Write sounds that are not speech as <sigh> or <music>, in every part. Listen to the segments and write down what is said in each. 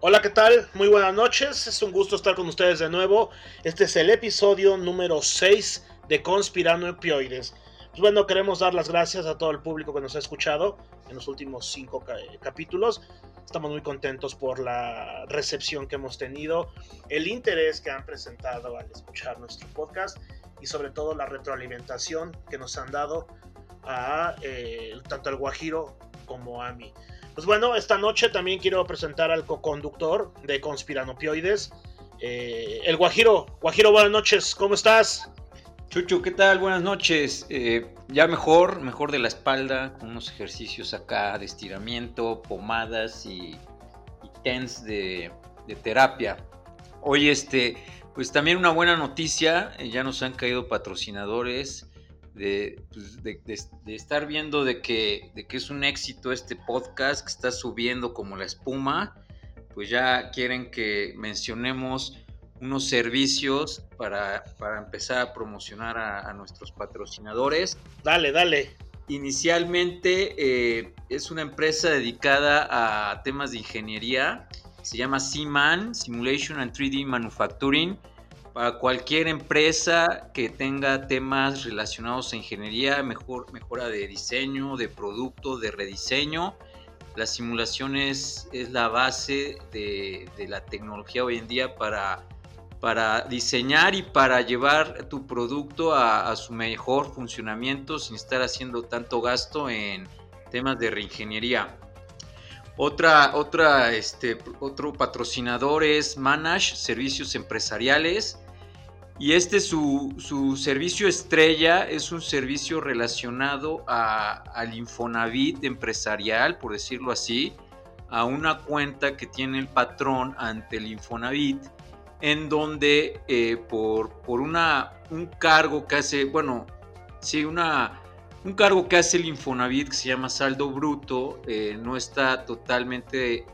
Hola, ¿qué tal? Muy buenas noches. Es un gusto estar con ustedes de nuevo. Este es el episodio número 6 de Conspiranopioides. Pues bueno, queremos dar las gracias a todo el público que nos ha escuchado en los últimos 5 capítulos. Estamos muy contentos por la recepción que hemos tenido, el interés que han presentado al escuchar nuestro podcast y sobre todo la retroalimentación que nos han dado a eh, tanto al Guajiro como a mí. Pues bueno, esta noche también quiero presentar al co-conductor de Conspiranopioides, eh, el Guajiro. Guajiro, buenas noches, ¿cómo estás? Chucho, ¿qué tal? Buenas noches. Eh, ya mejor, mejor de la espalda, con unos ejercicios acá de estiramiento, pomadas y, y tens de, de, terapia. Hoy, este, pues también una buena noticia, eh, ya nos han caído patrocinadores pues, de, de, estar viendo de que, de que es un éxito este podcast que está subiendo como la espuma, pues ya quieren que mencionemos unos servicios para, para empezar a promocionar a, nuestros patrocinadores. Dale, dale. Inicialmente eh, es una empresa dedicada a temas de ingeniería, se llama C-Man, Simulation and 3D Manufacturing para cualquier empresa que tenga temas relacionados a ingeniería, mejor, mejora de diseño, de producto, de rediseño. La simulación es, la base de, la tecnología hoy en día para, para diseñar y para llevar tu producto a, su mejor funcionamiento sin estar haciendo tanto gasto en temas de reingeniería. Otra, otra, este, otro patrocinador es Manage Servicios Empresariales. Y este su, su servicio estrella es un servicio relacionado al Infonavit empresarial, por decirlo así, a una cuenta que tiene el patrón ante el Infonavit, en donde eh, por, por una, un cargo que hace, bueno, sí, una, un cargo que hace el Infonavit que se llama saldo bruto, eh, no está totalmente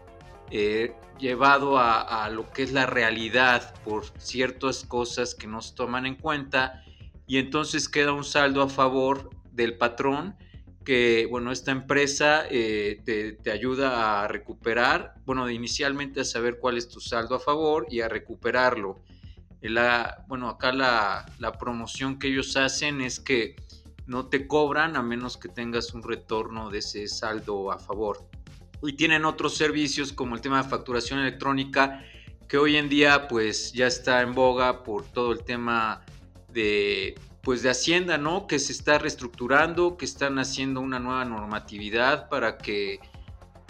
eh, llevado a, lo que es la realidad por ciertas cosas que no se toman en cuenta y entonces queda un saldo a favor del patrón que, bueno, esta empresa eh, te, ayuda a recuperar, bueno, inicialmente a saber cuál es tu saldo a favor y a recuperarlo. La, bueno, acá la, la promoción que ellos hacen es que no te cobran a menos que tengas un retorno de ese saldo a favor y tienen otros servicios como el tema de facturación electrónica que hoy en día pues ya está en boga por todo el tema de pues de Hacienda, ¿no? Que se está reestructurando, que están haciendo una nueva normatividad para que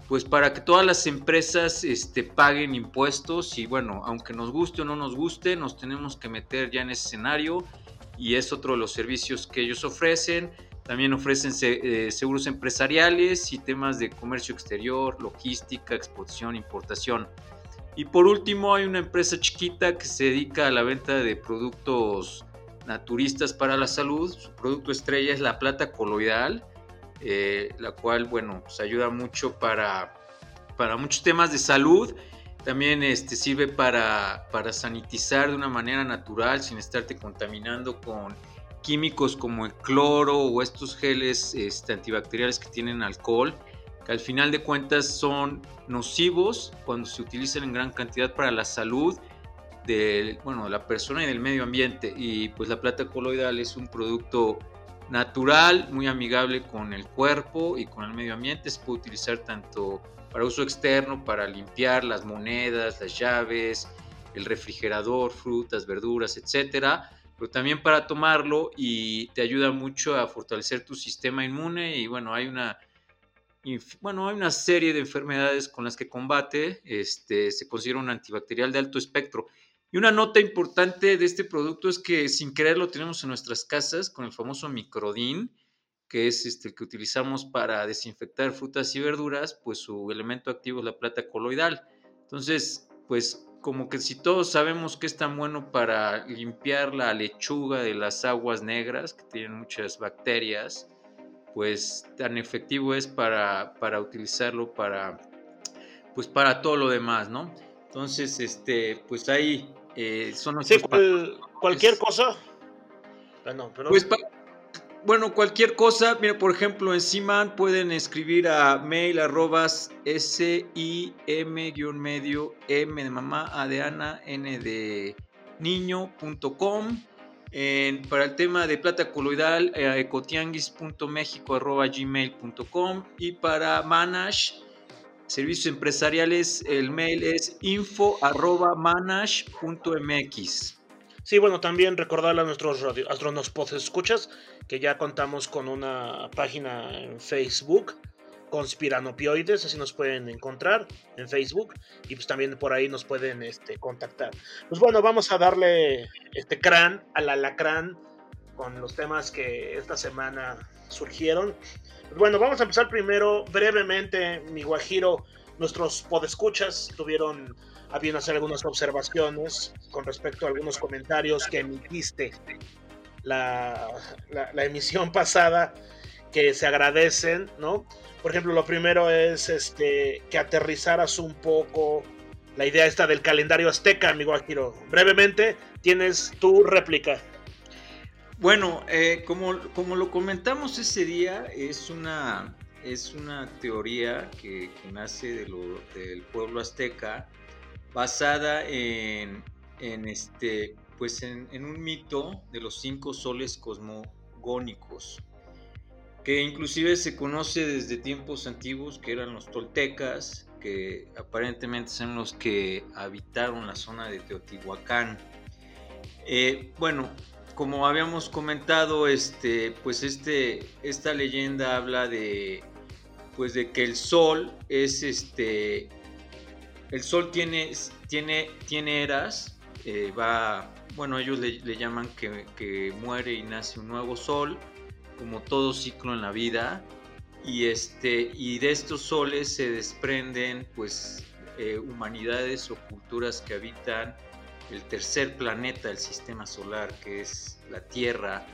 pues para que todas las empresas este, paguen impuestos y bueno, aunque nos guste o no nos guste, nos tenemos que meter ya en ese escenario y es otro de los servicios que ellos ofrecen. También ofrecen eh, seguros empresariales y temas de comercio exterior, logística, exportación, importación. Y por último hay una empresa chiquita que se dedica a la venta de productos naturistas para la salud. Su producto estrella es la plata coloidal, eh, la cual, bueno, pues ayuda mucho para, para muchos temas de salud. También este, sirve para, para sanitizar de una manera natural sin estarte contaminando con químicos como el cloro o estos geles este, antibacteriales que tienen alcohol, que al final de cuentas son nocivos cuando se utilizan en gran cantidad para la salud de, bueno, de la persona y del medio ambiente. Y pues la plata coloidal es un producto natural, muy amigable con el cuerpo y con el medio ambiente. Se puede utilizar tanto para uso externo, para limpiar las monedas, las llaves, el refrigerador, frutas, verduras, etcétera pero también para tomarlo y te ayuda mucho a fortalecer tu sistema inmune y bueno, hay una, bueno, hay una serie de enfermedades con las que combate, este, se considera un antibacterial de alto espectro. Y una nota importante de este producto es que sin querer lo tenemos en nuestras casas con el famoso microdin, que es este, el que utilizamos para desinfectar frutas y verduras, pues su elemento activo es la plata coloidal. Entonces, pues como que si todos sabemos que es tan bueno para limpiar la lechuga de las aguas negras, que tienen muchas bacterias, pues tan efectivo es para, para utilizarlo para, pues para todo lo demás, ¿no? Entonces, este, pues ahí eh, son cualquier cosa. Bueno, pero... Pues bueno, cualquier cosa, mira, por ejemplo, en Siman pueden escribir a mail arrobas sim-medio m de mamá, a de ana, n de niño.com. para el tema de plata coloidal, eh, ecotianguis.mexico.gmail.com y para Manash, servicios empresariales, el mail es info arroba manash.mx. Sí, bueno, también recordarle a nuestros radio, a nuestros escuchas que ya contamos con una página en Facebook, Conspiranopioides, así nos pueden encontrar en Facebook y pues también por ahí nos pueden este, contactar. Pues bueno, vamos a darle este crán al alacrán con los temas que esta semana surgieron. Bueno, vamos a empezar primero brevemente, mi guajiro, nuestros podescuchas tuvieron a bien hacer algunas observaciones con respecto a algunos comentarios que emitiste la, la, emisión pasada que se agradecen, ¿no? Por ejemplo, lo primero es este, que aterrizaras un poco la idea esta del calendario azteca, amigo Akiro. Brevemente, tienes tu réplica. Bueno, eh, como, como lo comentamos ese día, es una, es una teoría que, nace del pueblo azteca basada en, este, pues en, un mito de los cinco soles cosmogónicos, que inclusive se conoce desde tiempos antiguos, que eran los toltecas, que aparentemente son los que habitaron la zona de Teotihuacán. Eh, bueno, como habíamos comentado, este, pues este, esta leyenda habla de, pues de que el sol es este, el Sol tiene, tiene, tiene eras, eh, va, bueno, ellos le, llaman que, muere y nace un nuevo Sol, como todo ciclo en la vida, y, este, y de estos soles se desprenden pues eh, humanidades o culturas que habitan el tercer planeta del sistema solar, que es la Tierra,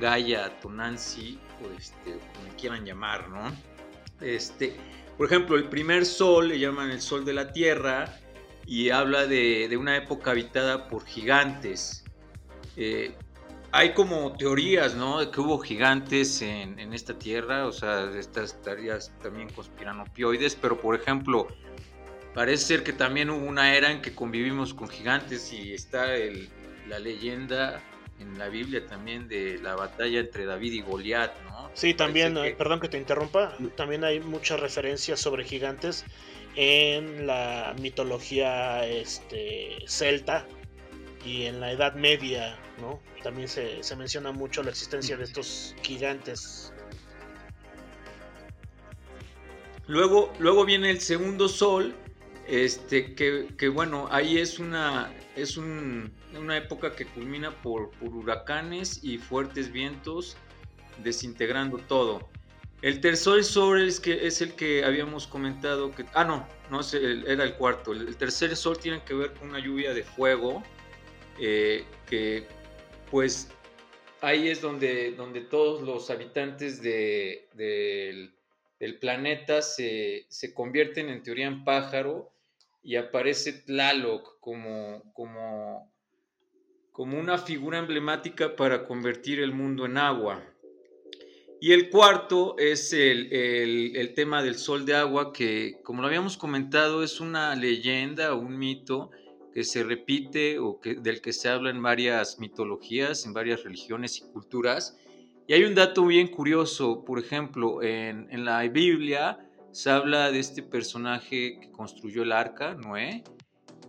Gaia, Tonanzi, o este, como quieran llamar, ¿no? Este, por ejemplo, el primer sol le llaman el sol de la Tierra y habla de, una época habitada por gigantes. Eh, hay como teorías, ¿no? De que hubo gigantes en, esta tierra, o sea, estas teorías también conspiranopioides, pero por ejemplo, parece ser que también hubo una era en que convivimos con gigantes y está la leyenda en la Biblia también de la batalla entre David y Goliat, ¿no? Sí, también, eh, perdón que te interrumpa, también hay muchas referencias sobre gigantes en la mitología este, celta y en la Edad Media, ¿no? También se, menciona mucho la existencia de estos gigantes. Luego, luego viene el segundo sol, este, que, bueno, ahí es una, es una época que culmina por, huracanes y fuertes vientos, desintegrando todo. El tercer sol es, que, es el que habíamos comentado que... Ah, no, no era el cuarto. El, tercer sol tiene que ver con una lluvia de fuego, eh, que pues ahí es donde, donde todos los habitantes del, planeta se, se, convierten en teoría en pájaro y aparece Tlaloc como, como, como una figura emblemática para convertir el mundo en agua. Y el cuarto es el, tema del sol de agua, que como lo habíamos comentado es una leyenda un mito que se repite o que, del que se habla en varias mitologías, en varias religiones y culturas. Y hay un dato bien curioso, por ejemplo, en, en la Biblia se habla de este personaje que construyó el arca, Noé.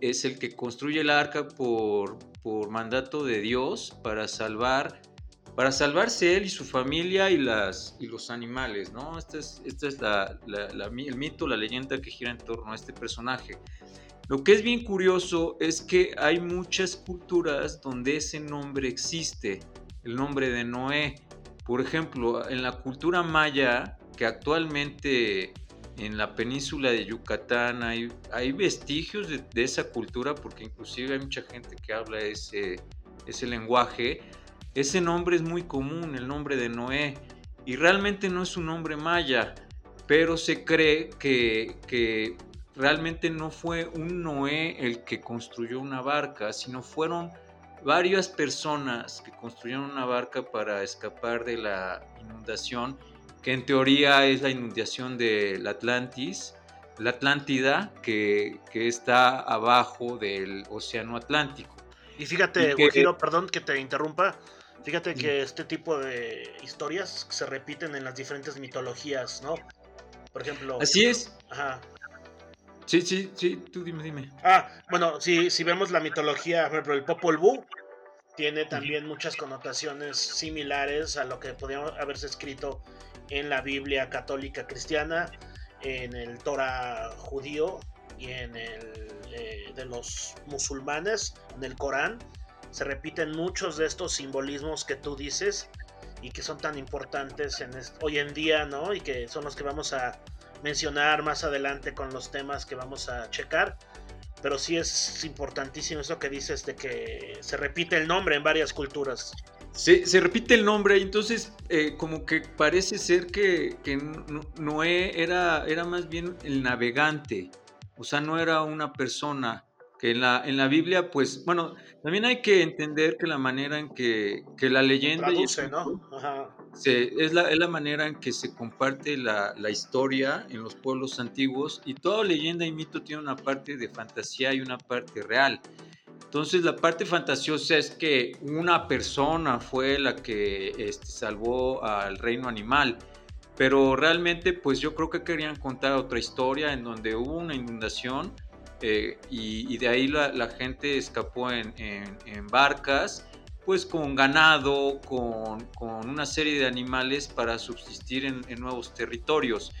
Es el que construye el arca por, por mandato de Dios para salvar para salvarse él y su familia y, las, y los animales, ¿no? Esta es, es la, el mito, la leyenda que gira en torno a este personaje. Lo que es bien curioso es que hay muchas culturas donde ese nombre existe, el nombre de Noé. Por ejemplo, en la cultura maya, que actualmente en la península de Yucatán hay, hay vestigios de, esa cultura, porque inclusive hay mucha gente que habla ese, ese lenguaje. Ese nombre es muy común, el nombre de Noé, y realmente no es un nombre maya, pero se cree que, que realmente no fue un Noé el que construyó una barca, sino fueron varias personas que construyeron una barca para escapar de la inundación, que en teoría es la inundación del Atlantis, la Atlántida, que, está abajo del Océano Atlántico. Y fíjate, perdón que te interrumpa, fíjate que este tipo de historias se repiten en las diferentes mitologías, ¿no? Por ejemplo... Así es. Ajá. Sí, sí, sí, tú dime, dime. Ah, bueno, si, si vemos la mitología, por ejemplo, el Popol Vuh tiene también muchas connotaciones similares a lo que podría haberse escrito en la Biblia católica cristiana, en el Torah judío y en el eh, de los musulmanes, en el Corán. Se repiten muchos de estos simbolismos que tú dices y que son tan importantes en hoy en día, ¿no? Y que son los que vamos a mencionar más adelante con los temas que vamos a checar. Pero sí es importantísimo eso que dices de que se repite el nombre en varias culturas. Se, se repite el nombre, entonces eh, como que parece ser que, que, Noé era, era más bien el navegante, o sea, no era una persona que en la, en la Biblia, pues, bueno, también hay que entender que la manera en que, que la leyenda... Traduce, ¿no? Ajá es, la, es la manera en que se comparte la, la, historia en los pueblos antiguos y toda leyenda y mito tiene una parte de fantasía y una parte real. Entonces la parte fantasiosa es que una persona fue la que este, salvó al reino animal, pero realmente pues yo creo que querían contar otra historia en donde hubo una inundación eh, y, de ahí la, la gente escapó en, en, en barcas pues con ganado, con, una serie de animales para subsistir en, nuevos territorios.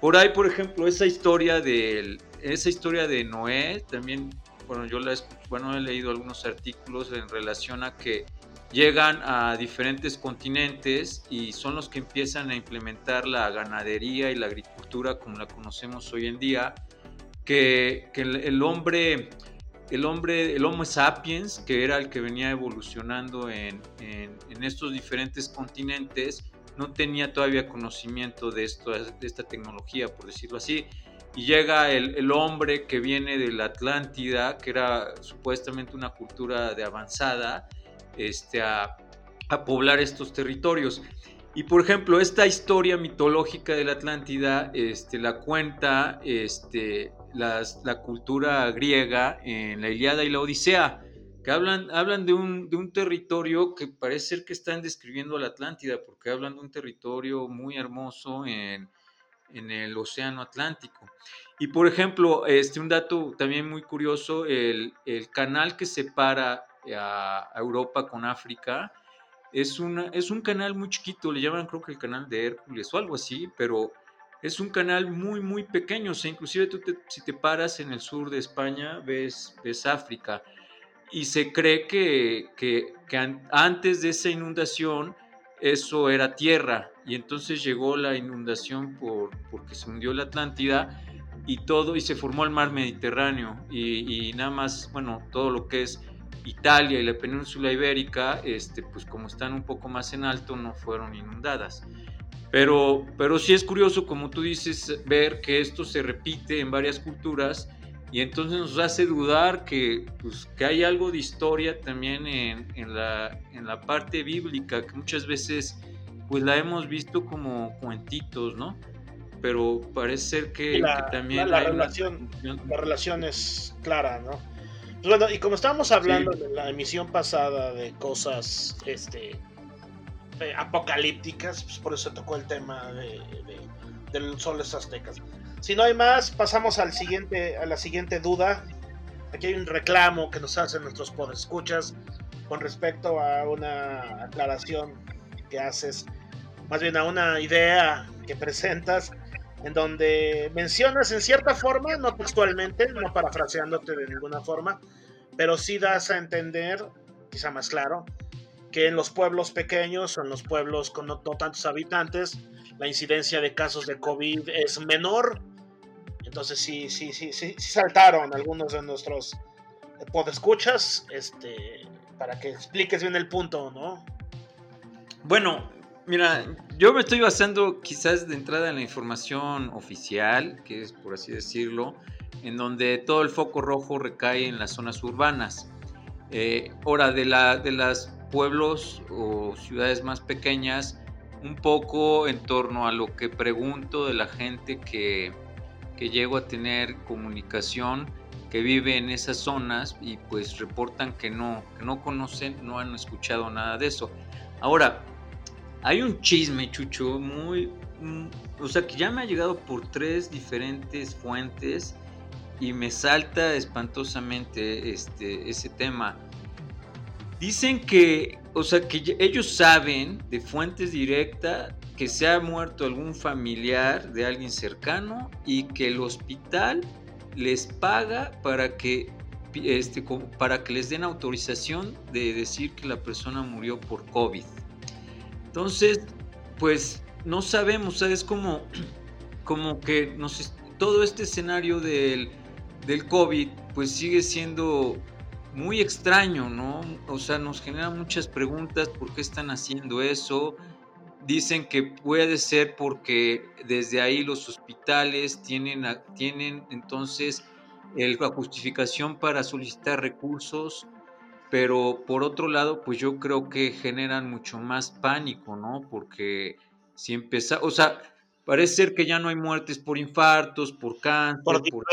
Por ahí, por ejemplo, esa historia de, esa historia de Noé, también, bueno, yo la, bueno, he leído algunos artículos en relación a que llegan a diferentes continentes y son los que empiezan a implementar la ganadería y la agricultura como la conocemos hoy en día, que, el hombre el hombre, el Homo sapiens, que era el que venía evolucionando en, estos diferentes continentes, no tenía todavía conocimiento de, esto, de esta tecnología, por decirlo así. Y llega el, hombre que viene de la Atlántida, que era supuestamente una cultura de avanzada, este, a, a poblar estos territorios. Y por ejemplo, esta historia mitológica de la Atlántida este, la cuenta este, la cultura griega en la Iliada y la Odisea, que hablan, hablan de, un, de un territorio que parece ser que están describiendo a la Atlántida, porque hablan de un territorio muy hermoso en, en el Océano Atlántico. Y por ejemplo, este, un dato también muy curioso, el, el canal que separa a, Europa con África es, una, es un canal muy chiquito, le llaman creo que el canal de Hércules o algo así, pero es un canal muy, muy pequeño. O sea, inclusive tú si te paras en el sur de España, ves, ves África. Y se cree que, que, antes de esa inundación eso era tierra. Y entonces llegó la inundación por, porque se hundió la Atlántida y todo, y se formó el mar Mediterráneo. Y, y nada más, bueno, todo lo que es Italia y la península ibérica, este, pues como están un poco más en alto, no fueron inundadas. Pero, pero sí es curioso, como tú dices, ver que esto se repite en varias culturas y entonces nos hace dudar que, pues, que hay algo de historia también en, en, la, en la parte bíblica, que muchas veces pues la hemos visto como cuentitos, ¿no? Pero parece ser que, también... La, relación, la relación es clara, ¿no? Pues bueno, y como estábamos hablando en la emisión pasada de cosas, este, eh, apocalípticas, pues por eso tocó el tema de, de, los soles aztecas. Si no hay más, pasamos al siguiente, a la siguiente duda. Aquí hay un reclamo que nos hacen nuestros podescuchas con respecto a una aclaración que haces, más bien a una idea que presentas, en donde mencionas en cierta forma, no textualmente, no parafraseándote de ninguna forma, pero sí das a entender, quizá más claro, que en los pueblos pequeños o en los pueblos con no, tantos habitantes, la incidencia de casos de COVID es menor. Entonces sí, sí, sí, sí, saltaron algunos de nuestros podescuchas, este, para que expliques bien el punto, ¿no? Bueno, mira, yo me estoy basando quizás de entrada en la información oficial, que es por así decirlo, en donde todo el foco rojo recae en las zonas urbanas. Eh, ahora, de, la, de las pueblos o ciudades más pequeñas, un poco en torno a lo que pregunto de la gente que, que llego a tener comunicación, que vive en esas zonas y pues reportan que no, que no conocen, no han escuchado nada de eso. Ahora, hay un chisme, Chucho, muy, mm, o sea, que ya me ha llegado por tres diferentes fuentes y me salta espantosamente este, ese tema. Dicen que, o sea, que ellos saben de fuentes directas que se ha muerto algún familiar de alguien cercano y que el hospital les paga para que, este, para que les den autorización de decir que la persona murió por COVID. Entonces, pues no sabemos, ¿sabes? Como, <clears throat> como que nos, todo este escenario del, del COVID, pues sigue siendo muy extraño, ¿no? O sea, nos genera muchas preguntas, ¿por qué están haciendo eso? Dicen que puede ser porque desde ahí los hospitales tienen, tienen entonces la justificación para solicitar recursos pero por otro lado, pues yo creo que generan mucho más pánico, ¿no? Porque si empieza, o sea, parece ser que ya no hay muertes por infartos, por cáncer, por, por,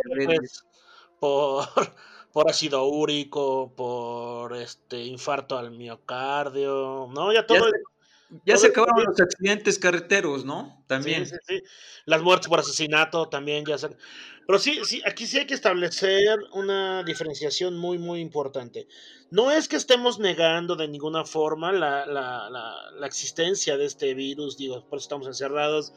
por, ácido úrico, por este infarto al miocardio, ¿no? Ya todo. Ya se, acabaron los accidentes carreteros, ¿no? También. Sí, sí, sí. Las muertes por asesinato también ya se. Pero sí, sí, aquí sí hay que establecer una diferenciación muy, muy importante. No es que estemos negando de ninguna forma la, la, la, existencia de este virus, digo, por eso estamos encerrados.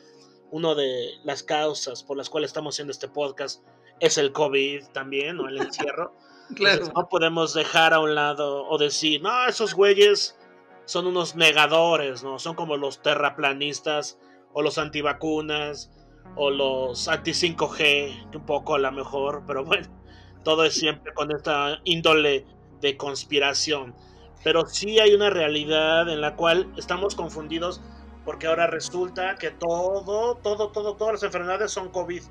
Una de las causas por las cuales estamos haciendo este podcast es el COVID también, o el encierro. <laughs> claro. no podemos dejar a un lado o decir, no, esos güeyes son unos negadores, ¿no? Son como los terraplanistas o los antivacunas o los anti 5G, un poco a lo mejor, pero bueno, todo es siempre con esta índole de conspiración. Pero sí hay una realidad en la cual estamos confundidos porque ahora resulta que todo, todo, todo, todas las enfermedades son COVID.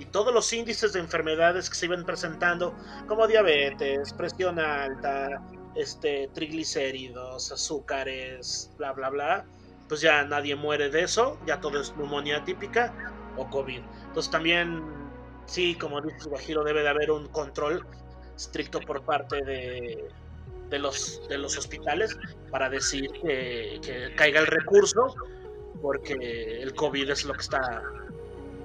Y todos los índices de enfermedades que se iban presentando, como diabetes, presión alta, este, triglicéridos, azúcares, bla, bla, bla, pues ya nadie muere de eso, ya todo es neumonía típica o COVID. Entonces también, sí, como dices Guajiro, debe de haber un control estricto por parte de, de, los, de los hospitales para decir que, caiga el recurso, porque el COVID es lo que está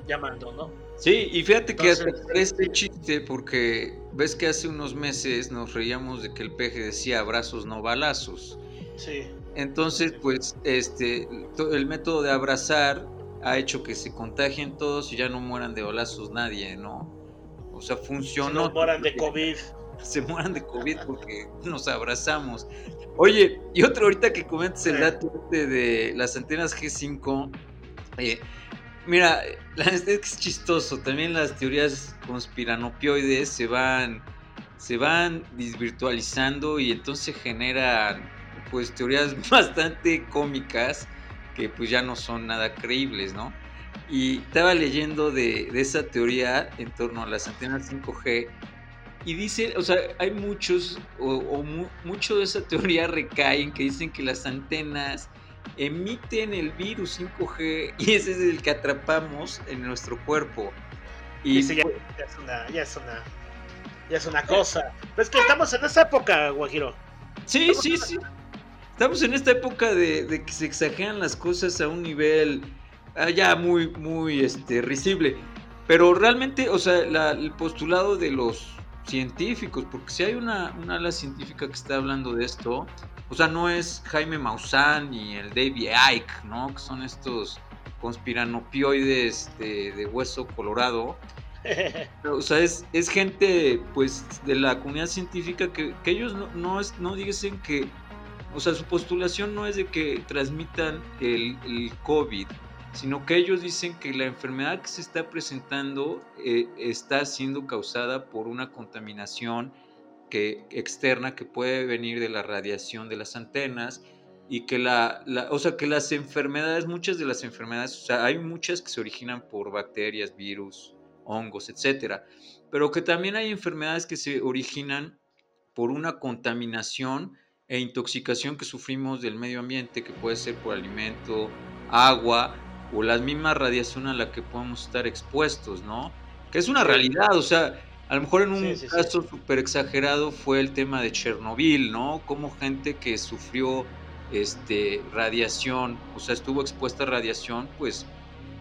llamando, ¿no? Sí, y fíjate que este chiste, porque ves que hace unos meses nos reíamos de que el peje decía abrazos no balazos. Sí. Entonces, pues, este, el método de abrazar ha hecho que se contagien todos y ya no mueran de balazos nadie, ¿no? O sea, funcionó. Se mueran de <laughs> COVID. Se mueran de COVID porque nos abrazamos. Oye, y otro ahorita que comentes el dato este de las antenas G5. Eh, mira, es chistoso. También las teorías conspiranopioides se van, se van desvirtualizando y entonces generan pues teorías <laughs> bastante cómicas que pues ya no son nada creíbles, ¿no? Y estaba leyendo de, esa teoría en torno a las antenas 5G y dice, o sea, hay muchos, o, mucho de esa teoría recaen que dicen que las antenas emiten el virus 5G <laughs> y ese es el que atrapamos en nuestro cuerpo. Y ya, es una, ya, es una, ya es una cosa. Pero es que estamos en esa época, Guajiro. Sí, sí, sí. Estamos en esta época de, que se exageran las cosas a un nivel ah, ya muy, muy este, risible. Pero realmente, o sea, el postulado de los científicos, porque si hay una, una, ala científica que está hablando de esto, o sea, no es Jaime Maussan ni el David Icke, ¿no? Que son estos conspiranopioides de, hueso colorado. <laughs> o sea, es, es, gente, pues, de la comunidad científica que, que ellos no, no, es, no dicen que o sea, su postulación no es de que transmitan el, COVID, sino que ellos dicen que la enfermedad que se está presentando eh, está siendo causada por una contaminación que, externa que puede venir de la radiación de las antenas y que la, o sea, que las enfermedades, muchas de las enfermedades, o sea, hay muchas que se originan por bacterias, virus, hongos, etcétera, pero que también hay enfermedades que se originan por una contaminación e intoxicación que sufrimos del medio ambiente, que puede ser por alimento, agua o la misma radiación a la que podemos estar expuestos, ¿no? Que es una realidad, o sea, a lo mejor en un caso súper exagerado fue el tema de Chernobyl, ¿no? Como gente que sufrió este, radiación, o sea, estuvo expuesta a radiación, pues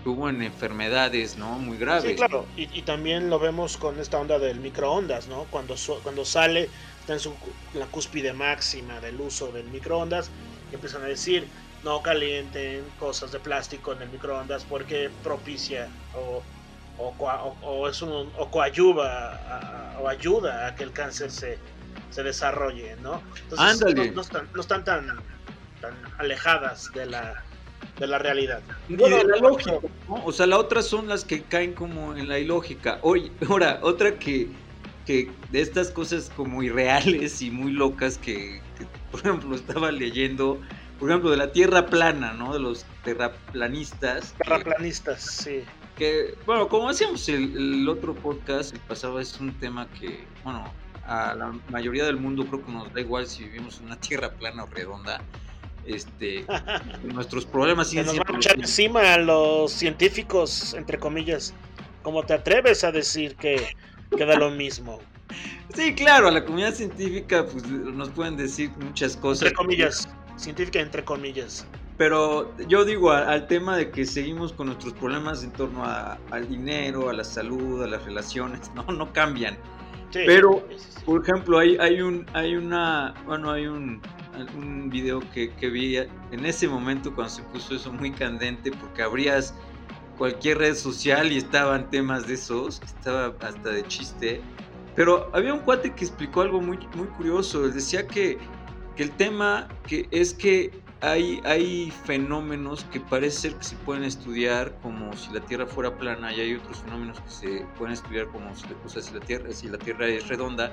tuvo en enfermedades, ¿no? Muy graves. Sí, claro, y, también lo vemos con esta onda del microondas, ¿no? Cuando, cuando sale, está en su, la cúspide máxima del uso del microondas, y empiezan a decir, no calienten cosas de plástico en el microondas porque propicia o, o, es un, o coayuva o ayuda a que el cáncer se, se desarrolle, ¿no? Entonces, no, están, no están tan, tan alejadas de la de la realidad. Y de la lógica, O sea, la otra son las que caen como en la ilógica. Oye, <laughs> ahora, otra que, que de estas cosas como irreales y muy locas que, por ejemplo, <laughs> estaba leyendo, por ejemplo, de la Tierra plana, ¿no? De los terraplanistas. Terraplanistas, sí. Que, bueno, como hacíamos el, el otro podcast, el pasado es un tema que, bueno, a la mayoría del mundo creo que nos da igual si vivimos en una tierra plana o redonda este, <laughs> nuestros problemas Se nos van a echar encima a los científicos, entre comillas. ¿Cómo te atreves a decir que queda lo mismo? Sí, claro, a la comunidad científica pues, nos pueden decir muchas cosas. Entre comillas, científica entre comillas. Pero yo digo al tema de que seguimos con nuestros problemas en torno al dinero, a la salud, a las relaciones, <laughs> no, no cambian. Pero, por ejemplo, hay, hay, un, hay una, bueno, hay un, un video que, que, vi en ese momento cuando se puso eso muy candente porque abrías cualquier red social y estaban temas de esos, estaba hasta de chiste. Pero había un cuate que explicó algo muy, muy curioso. Él decía que, que el tema que es que hay, hay fenómenos que parece ser que se pueden estudiar como si la Tierra fuera plana y hay otros fenómenos que se pueden estudiar como si, si, la, tierra, si la Tierra es redonda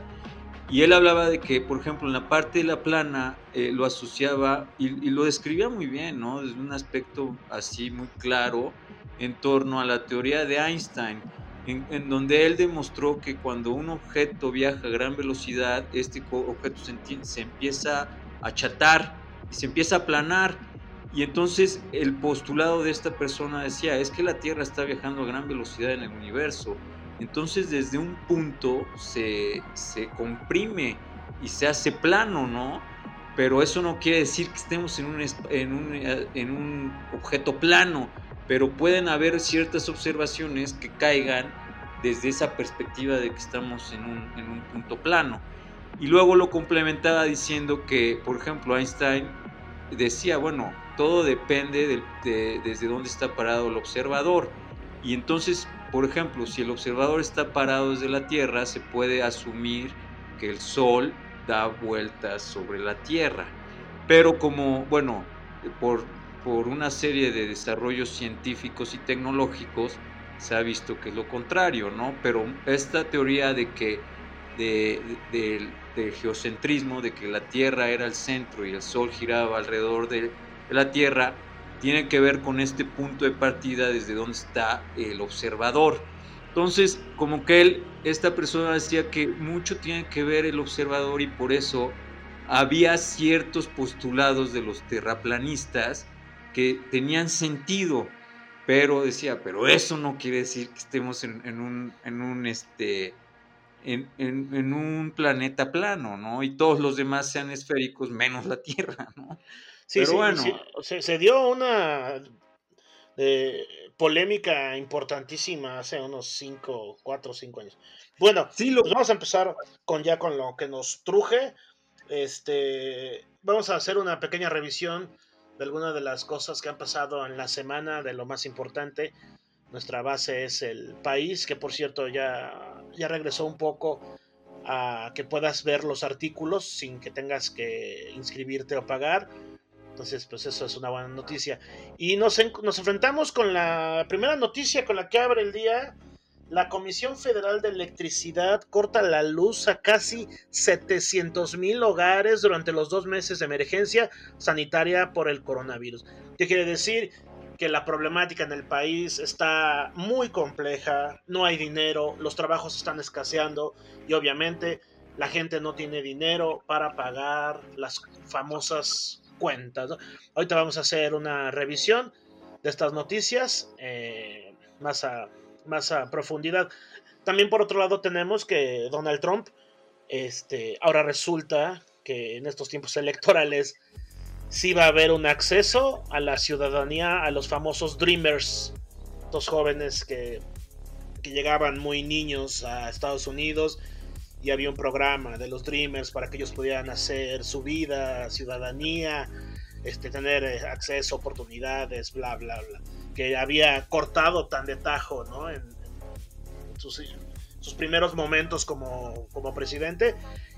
y él hablaba de que, por ejemplo, en la parte de la plana eh, lo asociaba y, lo describía muy bien, ¿no? Desde un aspecto así muy claro en torno a la teoría de Einstein, en, donde él demostró que cuando un objeto viaja a gran velocidad, este objeto se, se empieza a achatar y se empieza a aplanar. Y entonces el postulado de esta persona decía, es que la Tierra está viajando a gran velocidad en el universo entonces desde un punto se, comprime y se hace plano, ¿no? Pero eso no quiere decir que estemos en un, en un, en un objeto plano, pero pueden haber ciertas observaciones que caigan desde esa perspectiva de que estamos en un, en un punto plano. Y luego lo complementaba diciendo que, por ejemplo, Einstein decía, bueno, todo depende de, desde dónde está parado el observador. Y entonces por ejemplo, si el observador está parado desde la Tierra, se puede asumir que el Sol da vueltas sobre la Tierra. Pero como, bueno, por, por una serie de desarrollos científicos y tecnológicos, se ha visto que es lo contrario, ¿no? Pero esta teoría de que del geocentrismo, de que la Tierra era el centro y el Sol giraba alrededor de la Tierra, tiene que ver con este punto de partida desde donde está el observador. Entonces, como que él, esta persona decía que mucho tiene que ver el observador y por eso había ciertos postulados de los terraplanistas que tenían sentido, pero decía, pero eso no quiere decir que estemos en, un, en un, este, en, en, un planeta plano, ¿no? Y todos los demás sean esféricos menos la Tierra, <laughs> ¿no? Sí, sí, bueno. se, dio una eh, polémica importantísima hace unos 5, 4 o 5 años. Bueno, sí, lo... Pues vamos a empezar con ya con lo que nos truje. Este, vamos a hacer una pequeña revisión de algunas de las cosas que han pasado en la semana, de lo más importante. Nuestra base es el país, que por cierto ya, ya regresó un poco a que puedas ver los artículos sin que tengas que inscribirte o pagar. Entonces, pues eso es una buena noticia. Y nos, enfrentamos con la primera noticia con la que abre el día. La Comisión Federal de Electricidad corta la luz a casi 700 mil hogares durante los dos meses de emergencia sanitaria por el coronavirus. ¿Qué quiere decir? Que la problemática en el país está muy compleja, no hay dinero, los trabajos están escaseando y obviamente la gente no tiene dinero para pagar las famosas cuentas. Ahorita vamos a hacer una revisión de estas noticias eh, más, a, más a profundidad. También por otro lado tenemos que Donald Trump, este, ahora resulta que en estos tiempos electorales sí va a haber un acceso a la ciudadanía, a los famosos Dreamers, estos jóvenes que, llegaban muy niños a Estados Unidos y había un programa de los Dreamers para que ellos pudieran hacer su vida, ciudadanía, este, tener eh, acceso, oportunidades, bla, bla, bla. Que había cortado tan de tajo, ¿no? En, sus, sus, primeros momentos como, como presidente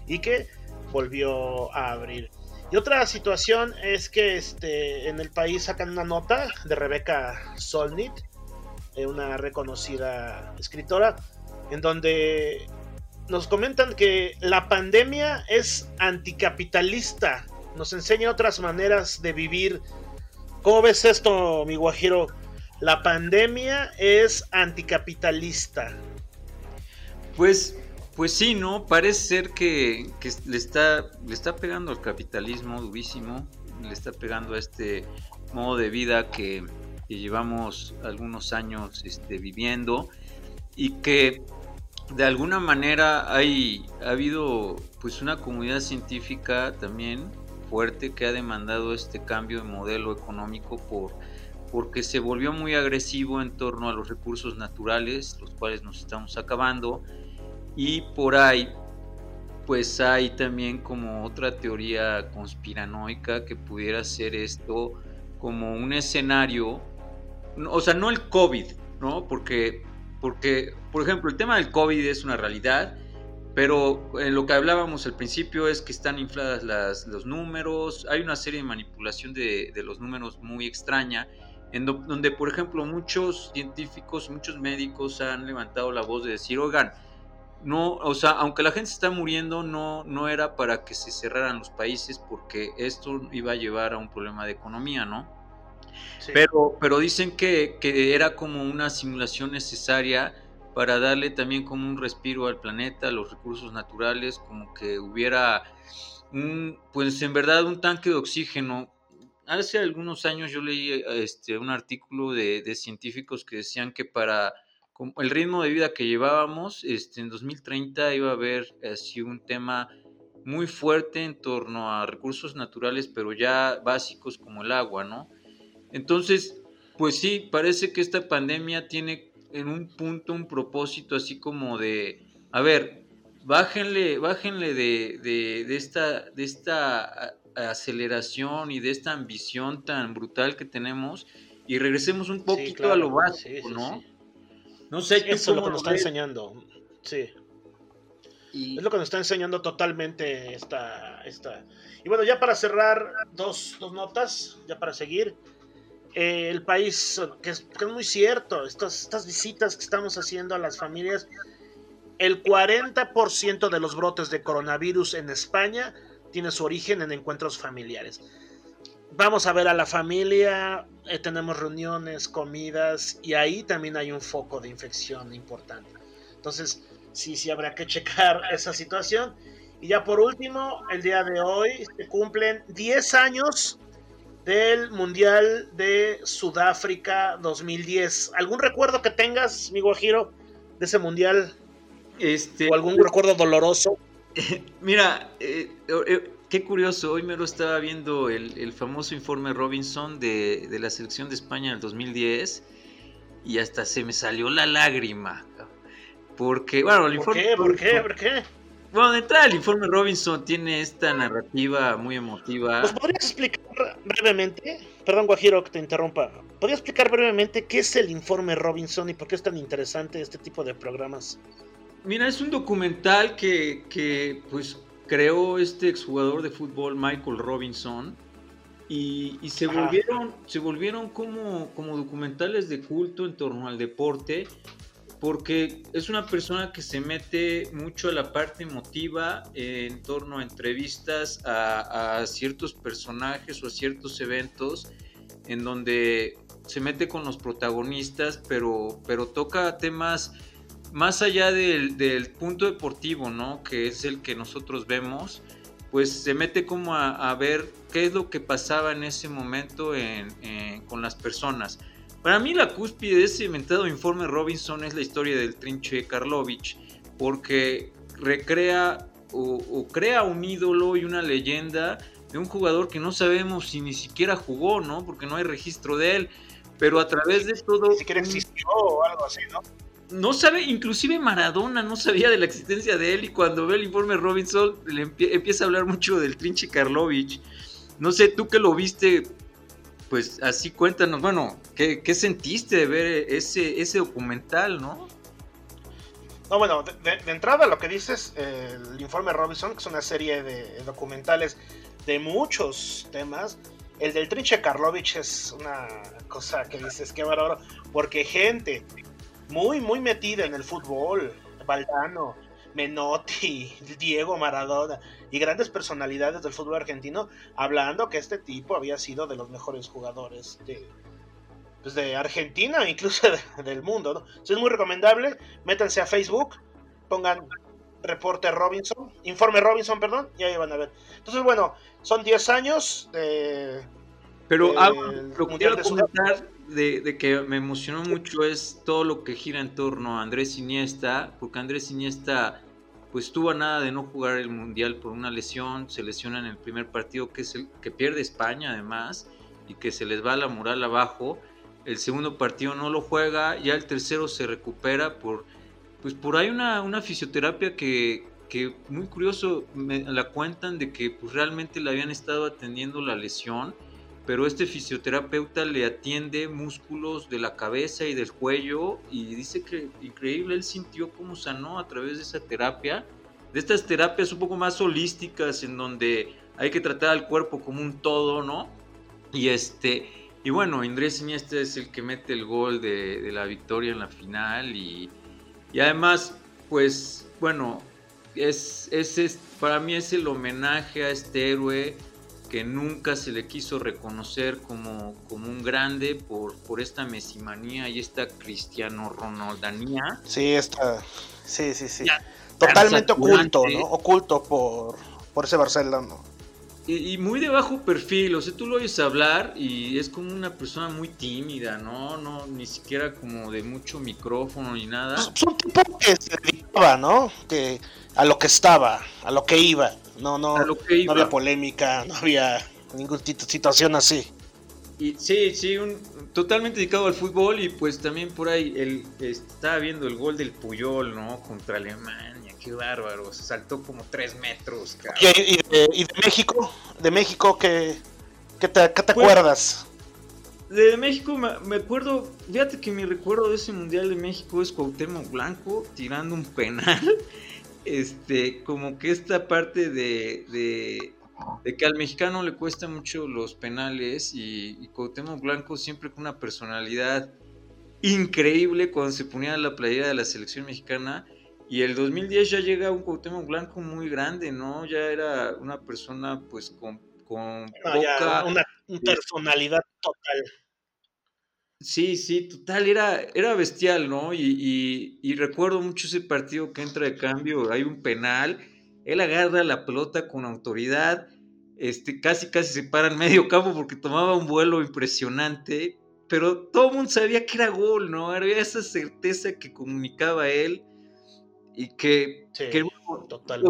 y que volvió a abrir. Y otra situación es que este, en el país sacan una nota de Rebeca Solnit, eh, una reconocida escritora, en donde nos comentan que la pandemia es anticapitalista, nos enseña otras maneras de vivir. ¿Cómo ves esto, mi guajiro? La pandemia es anticapitalista. Pues, pues sí, ¿no? Parece ser que, le, está, le está pegando al capitalismo durísimo, le está pegando a este modo de vida que, que llevamos algunos años este, viviendo y que de alguna manera hay, ha habido pues una comunidad científica también fuerte que ha demandado este cambio de modelo económico por, porque se volvió muy agresivo en torno a los recursos naturales, los cuales nos estamos acabando, y por ahí pues hay también como otra teoría conspiranoica que pudiera ser esto como un escenario, o sea, no el COVID, ¿no? Porque porque, por ejemplo, el tema del COVID es una realidad, pero en lo que hablábamos al principio es que están infladas las, los números, hay una serie de manipulación de, de los números muy extraña, en donde, por ejemplo, muchos científicos, muchos médicos han levantado la voz de decir, oigan, no, o sea, aunque la gente está muriendo, no, no era para que se cerraran los países porque esto iba a llevar a un problema de economía, ¿no? Pero, pero dicen que, era como una simulación necesaria para darle también como un respiro al planeta, a los recursos naturales, como que hubiera un, pues en verdad un tanque de oxígeno. Hace algunos años yo leí este, un artículo de, científicos que decían que para el ritmo de vida que llevábamos, este, en 2030 iba a haber así un tema muy fuerte en torno a recursos naturales, pero ya básicos como el agua, ¿no? Entonces, pues sí, parece que esta pandemia tiene en un punto un propósito así como de, a ver, bájenle, bájenle de, de, esta, de esta aceleración y de esta ambición tan brutal que tenemos y regresemos un poquito a lo básico, ¿no? No sé, eso es lo que nos está enseñando. Sí. Es lo que nos está enseñando totalmente esta, esta. Y bueno, ya para cerrar, dos, dos notas, ya para seguir. Eh, el país, que es, muy cierto, estas, estas visitas que estamos haciendo a las familias, el 40% de los brotes de coronavirus en España tiene su origen en encuentros familiares. Vamos a ver a la familia, eh, tenemos reuniones, comidas y ahí también hay un foco de infección importante. Entonces, sí, sí habrá que checar esa situación. Y ya por último, el día de hoy se cumplen 10 años del Mundial de Sudáfrica 2010. ¿Algún recuerdo que tengas, mi Guajiro, de ese Mundial? Este, ¿O algún recuerdo doloroso? <laughs> Mira, eh, eh, qué curioso, hoy me lo estaba viendo el, famoso informe Robinson de, de, la selección de España del 2010 y hasta se me salió la lágrima. Porque, bueno, el informe... qué? ¿Por qué? ¿Por qué? Bueno, de entrada el informe Robinson tiene esta narrativa muy emotiva. ¿Nos podrías explicar brevemente? Perdón, Guajiro, que te interrumpa. ¿Podrías explicar brevemente qué es el informe Robinson y por qué es tan interesante este tipo de programas? Mira, es un documental que, que pues creó este exjugador de fútbol Michael Robinson y, y se, volvieron, se volvieron como, como documentales de culto en torno al deporte porque es una persona que se mete mucho a la parte emotiva en torno a entrevistas a, ciertos personajes o a ciertos eventos en donde se mete con los protagonistas, pero, pero toca temas más allá del, punto deportivo, ¿no? Que es el que nosotros vemos, pues se mete como a, ver qué es lo que pasaba en ese momento con las personas. Para mí la cúspide de ese inventado informe Robinson es la historia del trinche Karlovich, porque recrea o, crea un ídolo y una leyenda de un jugador que no sabemos si ni siquiera jugó, ¿no? Porque no hay registro de él, pero a través de todo... Ni siquiera existió o algo así, ¿no? No sabe, inclusive Maradona no sabía de la existencia de él y cuando ve el informe Robinson le empieza a hablar mucho del trinche Karlovich. No sé, tú que lo viste, pues así cuéntanos, bueno, ¿qué, sentiste de ver ese, ese documental, no? No, bueno, de, entrada lo que dices, el informe Robinson, que es una serie de documentales de muchos temas, el del Trinche Karlovich es una cosa que dices, qué bárbaro, porque gente muy, muy metida en el fútbol, Valdano, Menotti, <laughs> Diego Maradona y grandes personalidades del fútbol argentino hablando que este tipo había sido de los mejores jugadores de, pues de Argentina, <laughs> incluso del mundo. ¿no? es muy recomendable. Métanse a Facebook, pongan reporte Robinson, informe Robinson, perdón, y ahí van a ver. Entonces, bueno, son 10 años de. Pero algo que quiero comentar de, de, que me emocionó mucho es todo lo que gira en torno a Andrés Iniesta, porque Andrés Iniesta pues tuvo a nada de no jugar el mundial por una lesión, se lesiona en el primer partido que es el que pierde España además y que se les va la moral abajo. El segundo partido no lo juega, ya el tercero se recupera por pues por ahí una, una fisioterapia que, que muy curioso me la cuentan de que pues realmente le habían estado atendiendo la lesión, pero este fisioterapeuta le atiende músculos de la cabeza y del cuello y dice que increíble, él sintió cómo sanó a través de esa terapia, de estas terapias un poco más holísticas en donde hay que tratar al cuerpo como un todo, ¿no? Y este, y bueno, Andrés Iniesta es el que mete el gol de, la victoria en la final y, y además, pues, bueno, es, es, para mí es el homenaje a este héroe que nunca se le quiso reconocer como, como un grande por, por esta mesimanía y esta cristiano ronaldanía. Sí, está, sí, sí, sí. Totalmente oculto, ¿no? Oculto por, por ese Barcelona. Y, muy de bajo perfil, o sea, tú lo oyes hablar y es como una persona muy tímida, ¿no? No, ni siquiera como de mucho micrófono ni nada. Es un tipo que se dedicaba, ¿no? Que a lo que estaba, a lo que iba. No, no, no había polémica, no había ninguna situación así. Y sí, sí, un, totalmente dedicado al fútbol y pues también por ahí el, estaba viendo el gol del Puyol, ¿no? Contra Alemania, qué bárbaro, se saltó como tres metros. ¿Y, de, México? ¿De México qué, te, te pues, acuerdas? De México me, acuerdo, fíjate que mi recuerdo de ese Mundial de México es Cuauhtémoc Blanco tirando un penal este, como que esta parte de, de, que al mexicano le cuesta mucho los penales y, y Cuauhtémoc Blanco siempre con una personalidad increíble cuando se ponía la playera de la selección mexicana y el 2010 ya llega un Cuauhtémoc Blanco muy grande, ¿no? Ya era una persona pues con, con poca... una personalidad total. Sí, sí, total, era, era bestial, ¿no? Y, y, recuerdo mucho ese partido que entra de cambio, hay un penal, él agarra la pelota con autoridad, este, casi casi se para en medio campo porque tomaba un vuelo impresionante, pero todo el mundo sabía que era gol, ¿no? Había esa certeza que comunicaba él y que, total.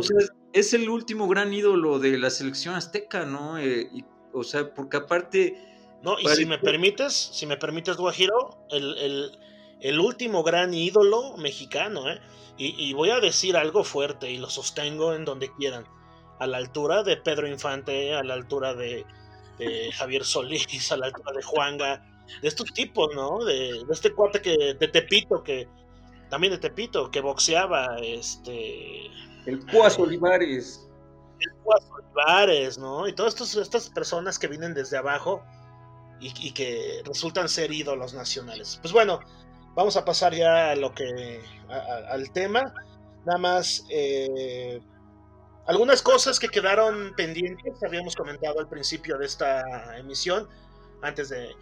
es el último gran ídolo de la selección azteca, ¿no? Eh, o sea, porque aparte no, y si me permites, si me permites, Guajiro, el, último gran ídolo mexicano, ¿eh? Y, voy a decir algo fuerte y lo sostengo en donde quieran. A la altura de Pedro Infante, a la altura de, <laughs> Javier Solís, a la altura de Juanga, de estos tipos, ¿no? De, este cuate que, de Tepito, que también de Tepito, que boxeaba, este... El Cuas Olivares. El Cuas Olivares, ¿no? Y todas estas personas que vienen desde abajo y, que resultan ser ídolos nacionales. Pues bueno, vamos a pasar ya a lo que al tema. Nada más eh, algunas cosas que quedaron pendientes, habíamos comentado al principio de esta emisión, antes de,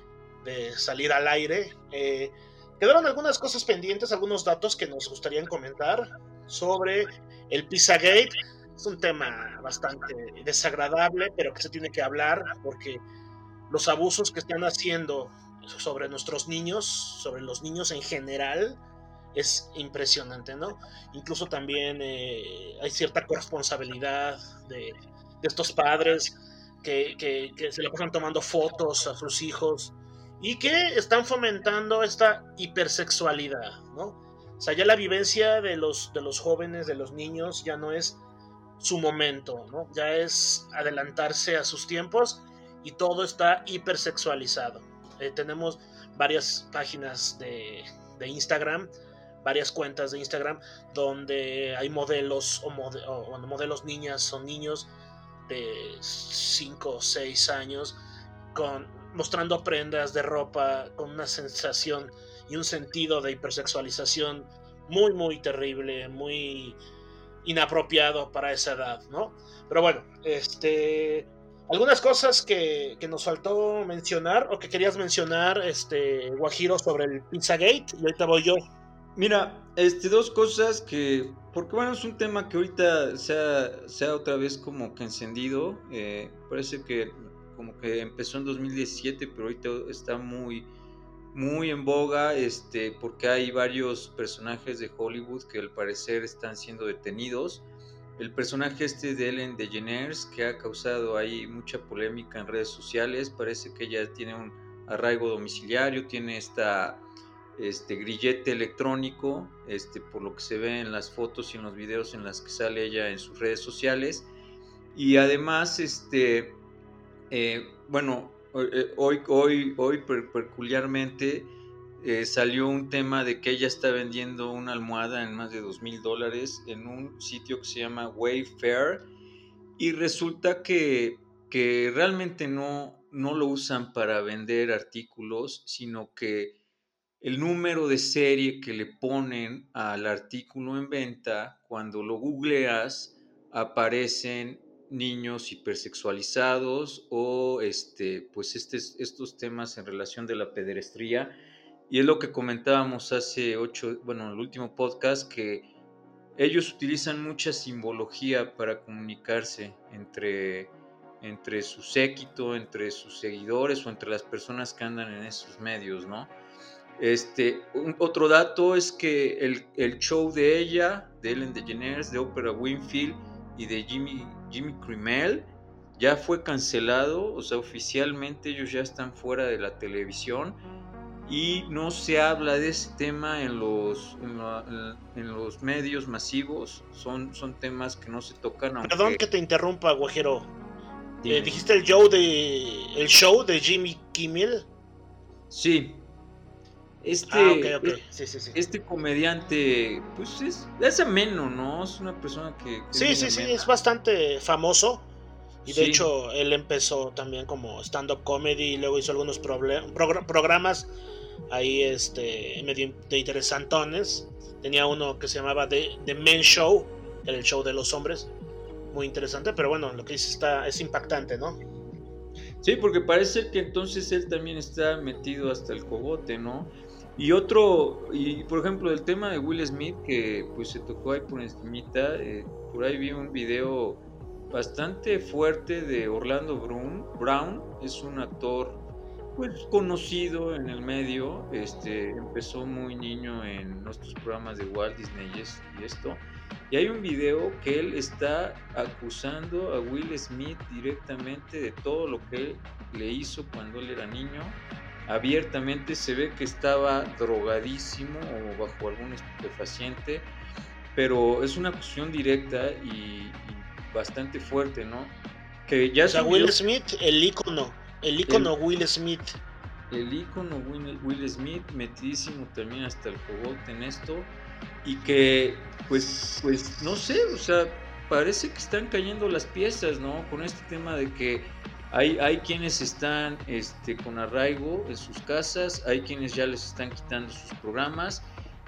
salir al aire. Eh, quedaron algunas cosas pendientes, algunos datos que nos gustaría comentar sobre el Pizzagate. Es un tema bastante desagradable, pero que se tiene que hablar porque los abusos que están haciendo sobre nuestros niños, sobre los niños en general, es impresionante, ¿no? Incluso también eh, hay cierta corresponsabilidad de, estos padres que, se le pasan tomando fotos a sus hijos y que están fomentando esta hipersexualidad, ¿no? O sea, ya la vivencia de los, de los jóvenes, de los niños, ya no es su momento, ¿no? Ya es adelantarse a sus tiempos y todo está hipersexualizado. Eh, tenemos varias páginas de, de, Instagram, varias cuentas de Instagram donde hay modelos o, modelos niñas o niños de 5 o 6 años con, mostrando prendas de ropa con una sensación y un sentido de hipersexualización muy muy terrible, muy inapropiado para esa edad, ¿no? Pero bueno, este algunas cosas que, nos faltó mencionar o que querías mencionar, este, Guajiro, sobre el Pizzagate, y ahorita voy yo. Mira, este, dos cosas que, porque bueno, es un tema que ahorita se ha, otra vez como que encendido, eh, parece que como que empezó en 2017, pero ahorita está muy, muy en boga, este, porque hay varios personajes de Hollywood que al parecer están siendo detenidos el personaje este de Ellen DeGeneres que ha causado ahí mucha polémica en redes sociales, parece que ella tiene un arraigo domiciliario, tiene esta este grillete electrónico, este por lo que se ve en las fotos y en los videos en las que sale ella en sus redes sociales. Y además este eh, bueno eh, hoy hoy hoy peculiarmente eh, salió un tema de que ella está vendiendo una almohada en más de dos mil dólares en un sitio que se llama Wayfair y resulta que, que realmente no, no lo usan para vender artículos, sino que el número de serie que le ponen al artículo en venta, cuando lo googleas, aparecen niños hipersexualizados o este, pues este, estos temas en relación de la pederastría y es lo que comentábamos hace ocho, bueno, en el último podcast, que ellos utilizan mucha simbología para comunicarse entre, entre su séquito, entre sus seguidores o entre las personas que andan en esos medios, ¿no? Este, otro dato es que el, el, show de ella, de Ellen DeGeneres, de Oprah Winfield y de Jimmy, Jimmy Kimmel ya fue cancelado, o sea, oficialmente ellos ya están fuera de la televisión y no se habla de ese tema en los, en, los medios masivos, son, son temas que no se tocan. Perdón que te interrumpa, Guajero. Eh, ¿Dijiste el show, de, el show de Jimmy Kimmel? Sí. Este, ah, este comediante, pues es, es ameno, ¿no? Es una persona que... sí, sí, sí, es bastante famoso. Y de hecho, él empezó también como stand-up comedy y luego hizo algunos programas ahí este, medio de interesantones. Tenía uno que se llamaba The, The Men Show, el show de los hombres. Muy interesante, pero bueno, lo que dice está, es impactante, ¿no? Sí, porque parece que entonces él también está metido hasta el cogote, ¿no? Y otro, y por ejemplo, el tema de Will Smith, que pues se tocó ahí por encimita, eh, por ahí vi un video bastante fuerte de Orlando Brown, Brown es un actor pues conocido en el medio, este, empezó muy niño en nuestros programas de Walt Disney y esto. Y hay un video que él está acusando a Will Smith directamente de todo lo que él le hizo cuando él era niño. Abiertamente se ve que estaba drogadísimo o bajo algún estupefaciente, pero es una acusación directa y, bastante fuerte, ¿no? Que ya o sea, Will Smith, el ícono el icono Will Smith. El icono Will, Smith, metidísimo también hasta el cogote en esto. Y que, pues, pues, no sé, o sea, parece que están cayendo las piezas, ¿no? Con este tema de que hay, hay quienes están este, con arraigo en sus casas, hay quienes ya les están quitando sus programas.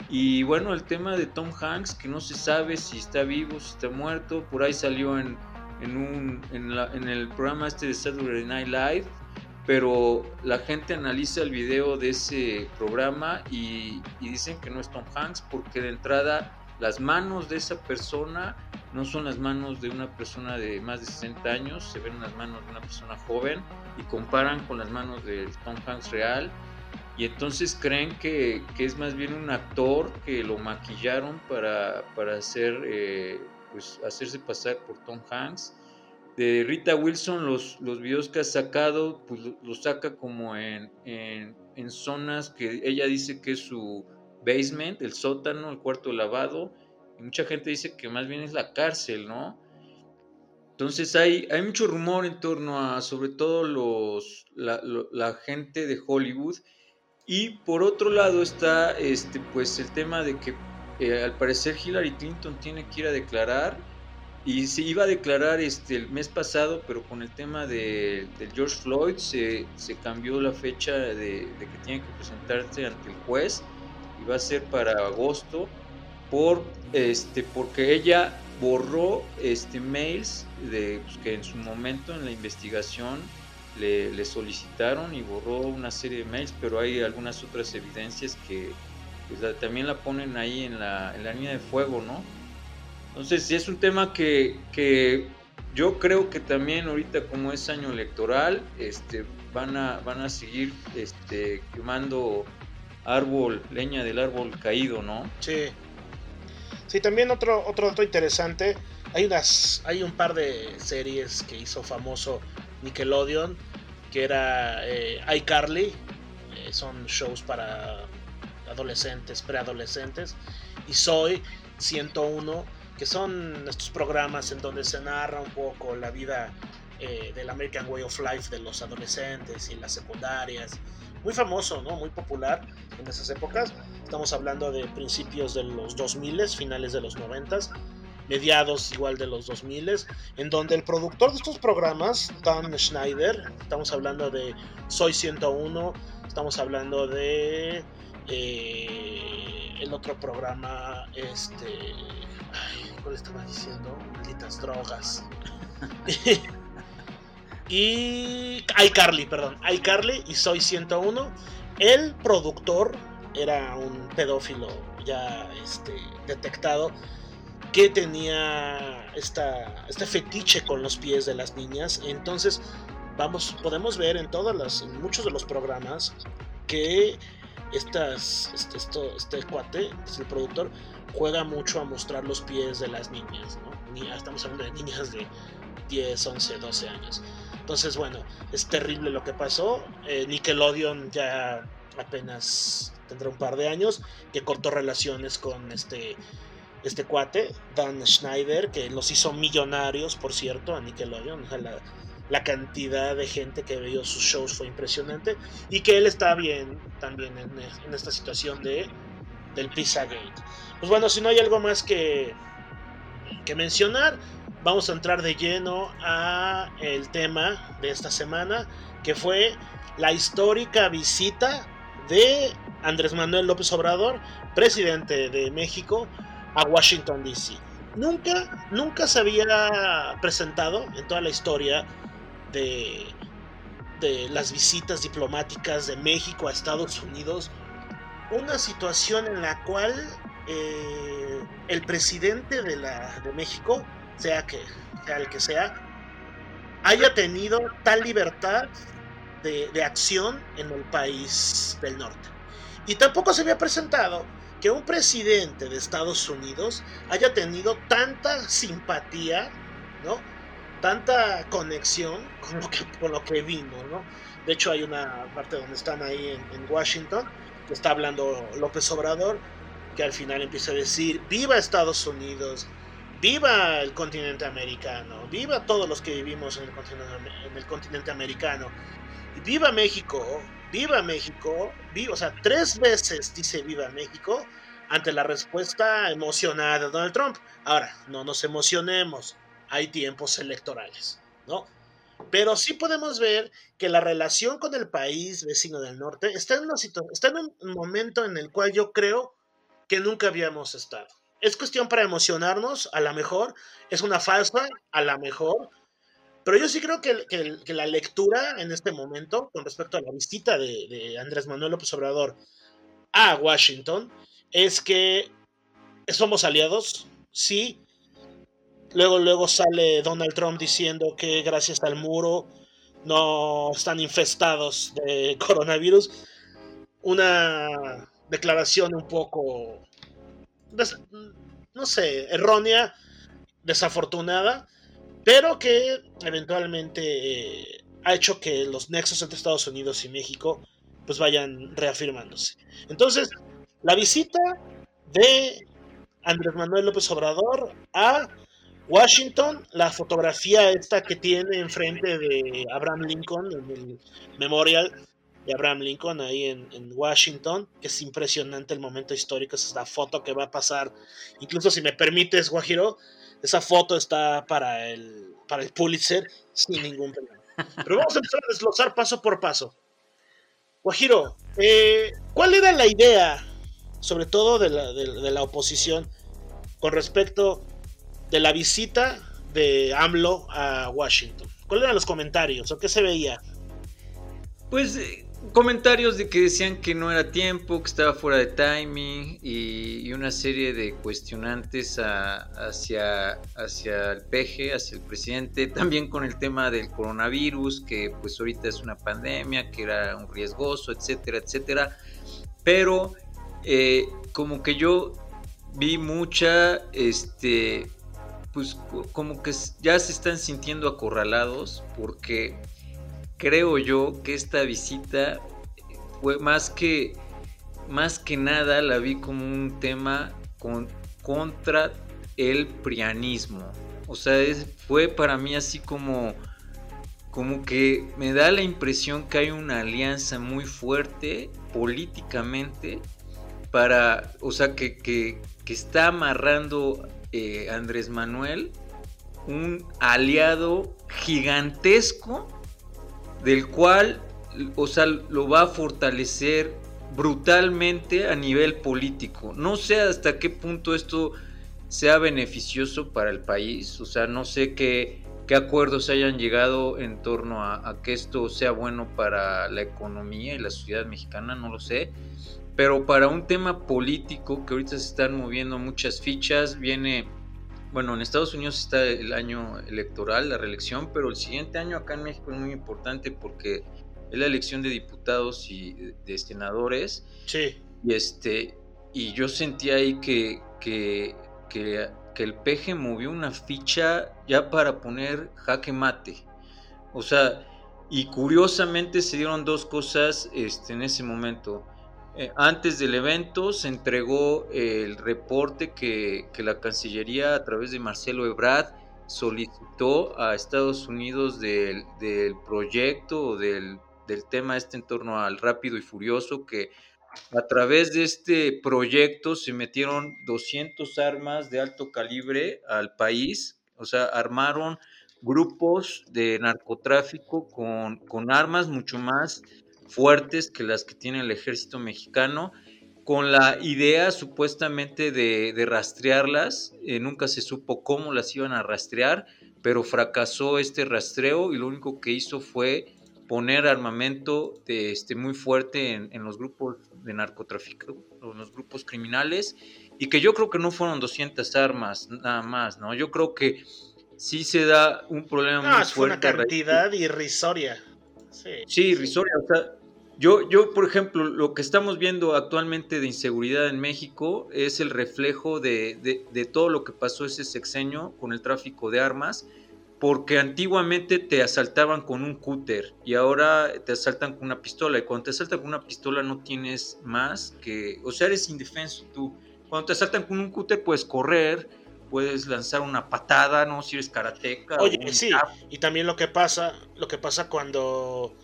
Y bueno, el tema de Tom Hanks, que no se sabe si está vivo, si está muerto, por ahí salió en, en, un, en, la, en el programa este de Saturday Night Live, pero la gente analiza el video de ese programa y, dicen que no es Tom Hanks porque de entrada las manos de esa persona no son las manos de una persona de más de 60 años, se ven las manos de una persona joven y comparan con las manos del Tom Hanks real. Y entonces creen que, es más bien un actor que lo maquillaron para, hacer, eh, pues, hacerse pasar por Tom Hanks de Rita Wilson, los, los videos que ha sacado, pues los saca como en, en, zonas que ella dice que es su basement, el sótano, el cuarto lavado, y mucha gente dice que más bien es la cárcel, ¿no? Entonces hay, hay mucho rumor en torno a sobre todo los, la, gente de Hollywood. Y por otro lado está este, pues el tema de que eh, al parecer Hillary Clinton tiene que ir a declarar y se iba a declarar este, el mes pasado, pero con el tema de, George Floyd se, se, cambió la fecha de, que tiene que presentarse ante el juez y va a ser para agosto por, este, porque ella borró este, mails de, pues, que en su momento en la investigación le, le, solicitaron y borró una serie de mails, pero hay algunas otras evidencias que pues, también la ponen ahí en la, en la línea de fuego, ¿no? Entonces, es un tema que, que yo creo que también ahorita como es año electoral, este, van a, van a seguir este, quemando árbol, leña del árbol caído, ¿no? Sí. Sí, también otro, otro dato interesante. Hay unas. Hay un par de series que hizo famoso Nickelodeon. Que era eh, iCarly. Eh, son shows para adolescentes, preadolescentes. Y Soy 101 que son estos programas en donde se narra un poco la vida eh, del American Way of Life de los adolescentes y las secundarias. Muy famoso, ¿no? Muy popular en esas épocas. Estamos hablando de principios de los 2000, finales de los 90, mediados igual de los 2000, en donde el productor de estos programas, Dan Schneider, estamos hablando de Soy 101, estamos hablando de eh, el otro programa, este Ay, ¿cuál estaba diciendo? Malditas drogas. <laughs> y iCarly, perdón. iCarly y Soy 101. El productor era un pedófilo ya este, detectado que tenía esta, este fetiche con los pies de las niñas. Entonces, vamos, podemos ver en todas las, muchos de los programas que estas, este, esto, este cuate, es el productor, juega mucho a mostrar los pies de las niñas, ¿no? Estamos hablando de niñas de 10, 11, 12 años. Entonces, bueno, es terrible lo que pasó. Eh, Nickelodeon ya apenas tendrá un par de años que cortó relaciones con este este cuate, Dan Schneider, que los hizo millonarios, por cierto, a Nickelodeon. la, cantidad de gente que vio sus shows fue impresionante. Y que él está bien también en esta situación de del Pizzagate. Pues bueno, si no hay algo más que, que mencionar, vamos a entrar de lleno a el tema de esta semana, que fue la histórica visita de Andrés Manuel López Obrador, presidente de México, a Washington DC. Nunca, nunca se había presentado en toda la historia de, de las visitas diplomáticas de México a Estados Unidos una situación en la cual eh, el presidente de, la, de México, sea, que, sea el que sea, haya tenido tal libertad de, de, acción en el país del norte. Y tampoco se había presentado que un presidente de Estados Unidos haya tenido tanta simpatía, ¿no? Tanta conexión con lo que, con lo que vimos, ¿no? De hecho, hay una parte donde están ahí en, en Washington, que está hablando López Obrador, que al final empieza a decir, viva Estados Unidos, viva el continente americano, viva todos los que vivimos en el continente, en el continente americano, viva México, viva México, viva, o sea, tres veces dice viva México ante la respuesta emocionada de Donald Trump. Ahora, no nos emocionemos, hay tiempos electorales, ¿no? Pero sí podemos ver que la relación con el país vecino del norte está en, una está en un momento en el cual yo creo que nunca habíamos estado. Es cuestión para emocionarnos, a lo mejor, es una falsa, a lo mejor, Pero yo sí creo que, que, la lectura en este momento, con respecto a la visita de, de Andrés Manuel López Obrador a Washington, es que somos aliados, sí. Luego, luego sale Donald Trump diciendo que gracias al muro no están infestados de <laughs> coronavirus. Una declaración un poco, no sé, errónea, desafortunada, pero que eventualmente eh, ha hecho que los nexos entre Estados Unidos y México pues vayan reafirmándose. Entonces, la visita de Andrés Manuel López Obrador a Washington, la fotografía esta que tiene enfrente de Abraham Lincoln, en el memorial de Abraham Lincoln ahí en, Washington, que es impresionante el momento histórico, esa es la foto que va a pasar, incluso si me permites, Guajiro, esa foto está para el, para el Pulitzer sin ningún problema. Pero vamos a empezar a desglosar paso por paso. Guajiro, eh, ¿cuál era la idea, sobre todo de la, de la oposición, con respecto de la visita de AMLO a Washington? ¿Cuáles eran los comentarios o qué se veía? Pues eh, comentarios de que decían que no era tiempo, que estaba fuera de timing y, una serie de cuestionantes hacia, hacia el peje, hacia el presidente, también con el tema del coronavirus, que pues ahorita es una pandemia, que era un riesgoso, etcétera, etcétera. Pero eh, como que yo vi mucha, este, pues como que ya se están sintiendo acorralados porque creo yo que esta visita fue más que más que nada la vi como un tema con, contra el prianismo. O sea, fue para mí así como como que me da la impresión que hay una alianza muy fuerte políticamente para, o sea, que, que, que está amarrando eh, Andrés Manuel un aliado gigantesco del cual, o sea, lo va a fortalecer brutalmente a nivel político. No sé hasta qué punto esto sea beneficioso para el país, o sea, no sé qué, qué acuerdos hayan llegado en torno a, a, que esto sea bueno para la economía y la sociedad mexicana, no lo sé. Pero para un tema político que ahorita se están moviendo muchas fichas, viene, bueno, en Estados Unidos está el año electoral, la reelección, pero el siguiente año acá en México es muy importante porque es la elección de diputados y de senadores. Sí. Y este, y yo sentí ahí que, que, que, que el peje movió una ficha ya para poner jaque mate. O sea, y curiosamente se dieron dos cosas este, en ese momento. Eh, antes del evento se entregó el reporte que, la Cancillería a través de Marcelo Ebrard solicitó a Estados Unidos del, proyecto o del, tema este en torno al rápido y furioso que a través de este proyecto se metieron 200 armas de alto calibre al país, o sea, armaron grupos de narcotráfico con, con armas mucho más fuertes que las que tiene el ejército mexicano, con la idea supuestamente de, rastrearlas. Eh, nunca se supo cómo las iban a rastrear, pero fracasó este rastreo y lo único que hizo fue poner armamento de, este, muy fuerte en, los grupos de narcotráfico, en los grupos criminales, y que yo creo que no fueron 200 armas nada más, ¿no? Yo creo que sí se da un problema muy fuerte. una cantidad irrisoria. Sí, sí, irrisoria. O sea, yo, yo, por ejemplo, lo que estamos viendo actualmente de inseguridad en México es el reflejo de, de, todo lo que pasó ese sexenio con el tráfico de armas, porque antiguamente te asaltaban con un cúter y ahora te asaltan con una pistola. Y cuando te asaltan con una pistola no tienes más que, o sea, eres indefenso tú. Cuando te asaltan con un cúter puedes correr, puedes lanzar una patada, ¿no? Si eres karateca. Oye, sí, y también lo que pasa, lo que pasa cuando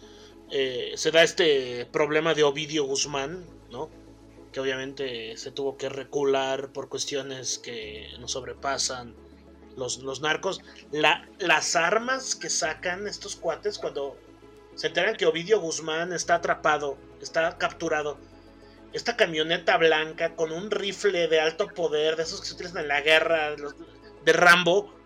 eh, se da este problema de Ovidio Guzmán, ¿no? Que obviamente se tuvo que recular por cuestiones que nos sobrepasan los, los narcos. La, las armas que sacan estos cuates cuando se enteran que Ovidio Guzmán está atrapado, está capturado. Esta camioneta blanca con un rifle de alto poder, de esos que se utilizan en la guerra, de Rambo,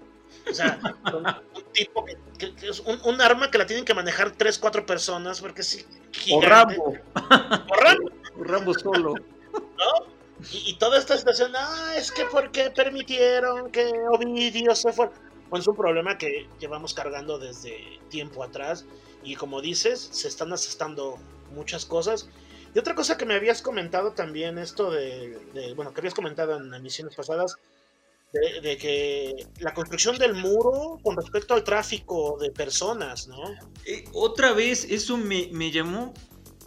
O sea, un, tipo que, es un, arma que la tienen que manejar tres, cuatro personas, porque sí. O Rambo. O Rambo. <laughs> o Rambo solo. ¿No? Y, toda esta situación, ah, es que porque permitieron que Ovidio se fuera. Bueno, es un problema que llevamos cargando desde tiempo atrás. Y como dices, se están asestando muchas cosas. Y otra cosa que me habías comentado también, esto de, bueno, que habías comentado en emisiones pasadas, de, que la construcción del muro con respecto al tráfico de personas, ¿no? Eh, otra vez, eso me, me, llamó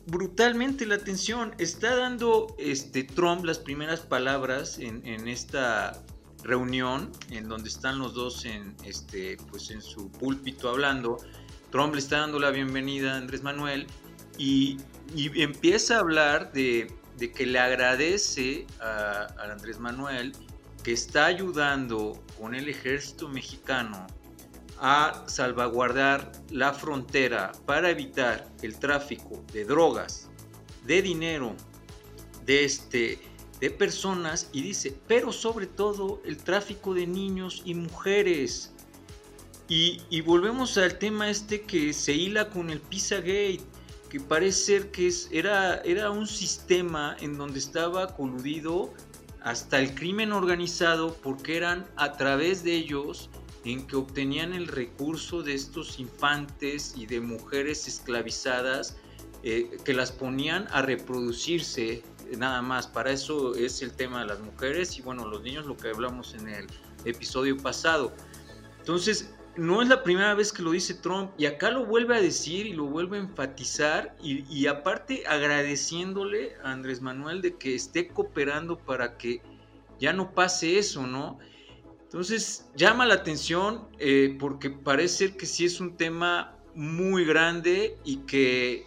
brutalmente la atención. Está dando este, Trump las primeras palabras en, en, esta reunión, en donde están los dos en, este, pues en su púlpito hablando. Trump le está dando la bienvenida a Andrés Manuel y, y empieza a hablar de, de, que le agradece a, a Andrés Manuel que está ayudando con el ejército mexicano a salvaguardar la frontera para evitar el tráfico de drogas, de dinero, de, este, de personas y dice, pero sobre todo el tráfico de niños y mujeres. Y, y volvemos al tema este que se hila con el Pizzagate, que parece ser que es, era, era un sistema en donde estaba coludido hasta el crimen organizado porque eran a través de ellos en que obtenían el recurso de estos infantes y de mujeres esclavizadas eh, que las ponían a reproducirse nada más. Para eso es el tema de las mujeres y bueno, los niños, lo que hablamos en el episodio pasado. Entonces, no es la primera vez que lo dice Trump y acá lo vuelve a decir y lo vuelve a enfatizar y, aparte agradeciéndole a Andrés Manuel de que esté cooperando para que ya no pase eso, ¿no? Entonces llama la atención eh, porque parece que sí es un tema muy grande y que,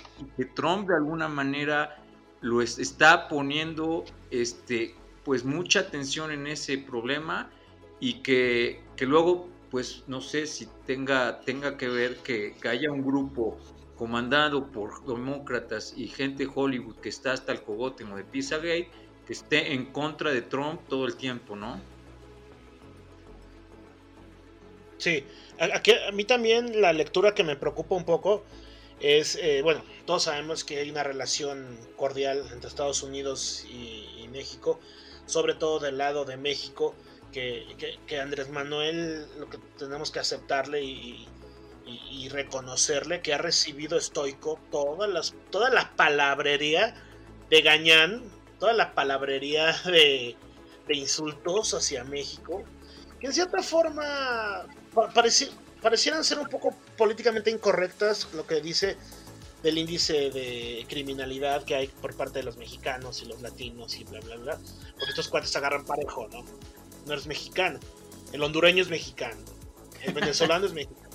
Trump de alguna manera lo está poniendo este, pues mucha atención en ese problema y que luego pues no sé si tenga, tenga que ver que, haya un grupo comandado por demócratas y gente de Hollywood que está hasta el cogote de Pizzagate, que esté en contra de Trump todo el tiempo, ¿no? Sí, aquí, a mí también la lectura que me preocupa un poco es, eh, bueno, todos sabemos que hay una relación cordial entre Estados Unidos y México, sobre todo del lado de México, que, Andrés Manuel lo que tenemos que aceptarle y, reconocerle que ha recibido estoico todas las, toda la palabrería de Gañán, toda la palabrería de, insultos hacia México, que en cierta forma parecieran ser un poco políticamente incorrectas, lo que dice del índice de criminalidad que hay por parte de los mexicanos y los latinos y bla bla bla, porque estos cuates agarran parejo, ¿no? No eres mexicano. El hondureño es mexicano. El venezolano es mexicano.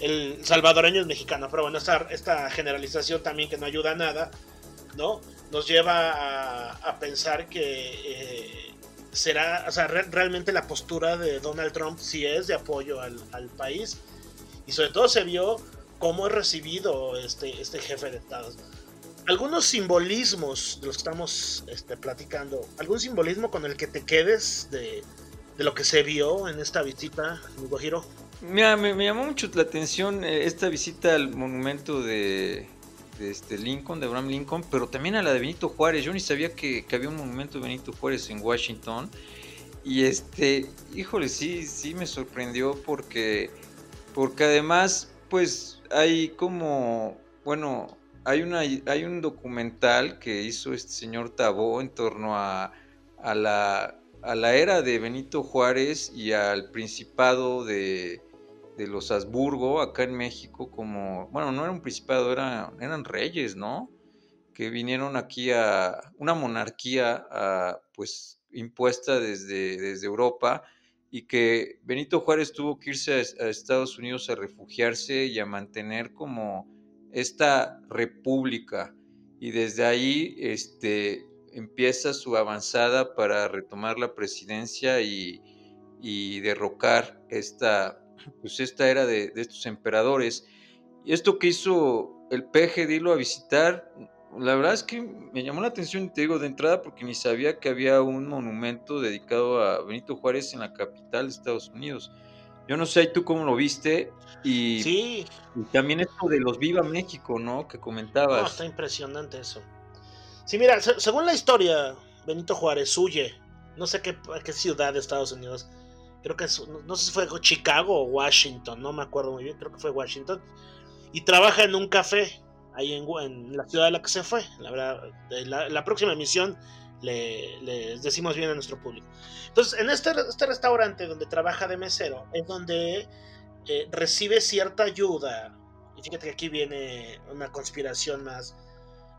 El salvadoreño es mexicano. Pero bueno, esta, generalización también que no ayuda a nada, ¿no? Nos lleva a, pensar que eh, será, o sea, realmente la postura de Donald Trump sí es de apoyo al, país. Y sobre todo se vio cómo es recibido este, este jefe de Estado algunos simbolismos de los que estamos este, platicando, algún simbolismo con el que te quedes de, lo que se vio en esta visita, amigo Giro. Mira, me, llamó mucho la atención eh, esta visita al monumento de, este Lincoln, de Abraham Lincoln, pero también a la de Benito Juárez. Yo ni sabía que, había un monumento de Benito Juárez en Washington. Y este, híjole, sí, sí me sorprendió porque, porque además, pues hay como, bueno, hay, una, hay un documental que hizo este señor Tabó en torno a, a, la, a la era de Benito Juárez y al principado de, de los Habsburgo acá en México como, bueno, no era un principado, era, eran reyes, ¿no? Que vinieron aquí a una monarquía pues impuesta desde, desde Europa y que Benito Juárez tuvo que irse a Estados Unidos a refugiarse y a mantener como esta república y desde ahí este, empieza su avanzada para retomar la presidencia y, derrocar esta, pues esta era de, estos emperadores. Y esto que hizo el peje de irlo a visitar, la verdad es que me llamó la atención, te digo, de entrada porque ni sabía que había un monumento dedicado a Benito Juárez en la capital de Estados Unidos. Yo no sé tú cómo lo viste y, sí. también esto de los Viva México, ¿no? Que comentabas. No, está impresionante eso. Sí, mira, según la historia, Benito Juárez huye, no sé qué, qué ciudad de Estados Unidos, creo que no sé si fue Chicago o Washington, no me acuerdo muy bien, creo que fue Washington, y trabaja en un café ahí en, la ciudad de la que se fue. La verdad, la, próxima emisión le, decimos bien a nuestro público. Entonces, en este, este restaurante donde trabaja de mesero, es donde eh, recibe cierta ayuda. Y fíjate que aquí viene una conspiración más.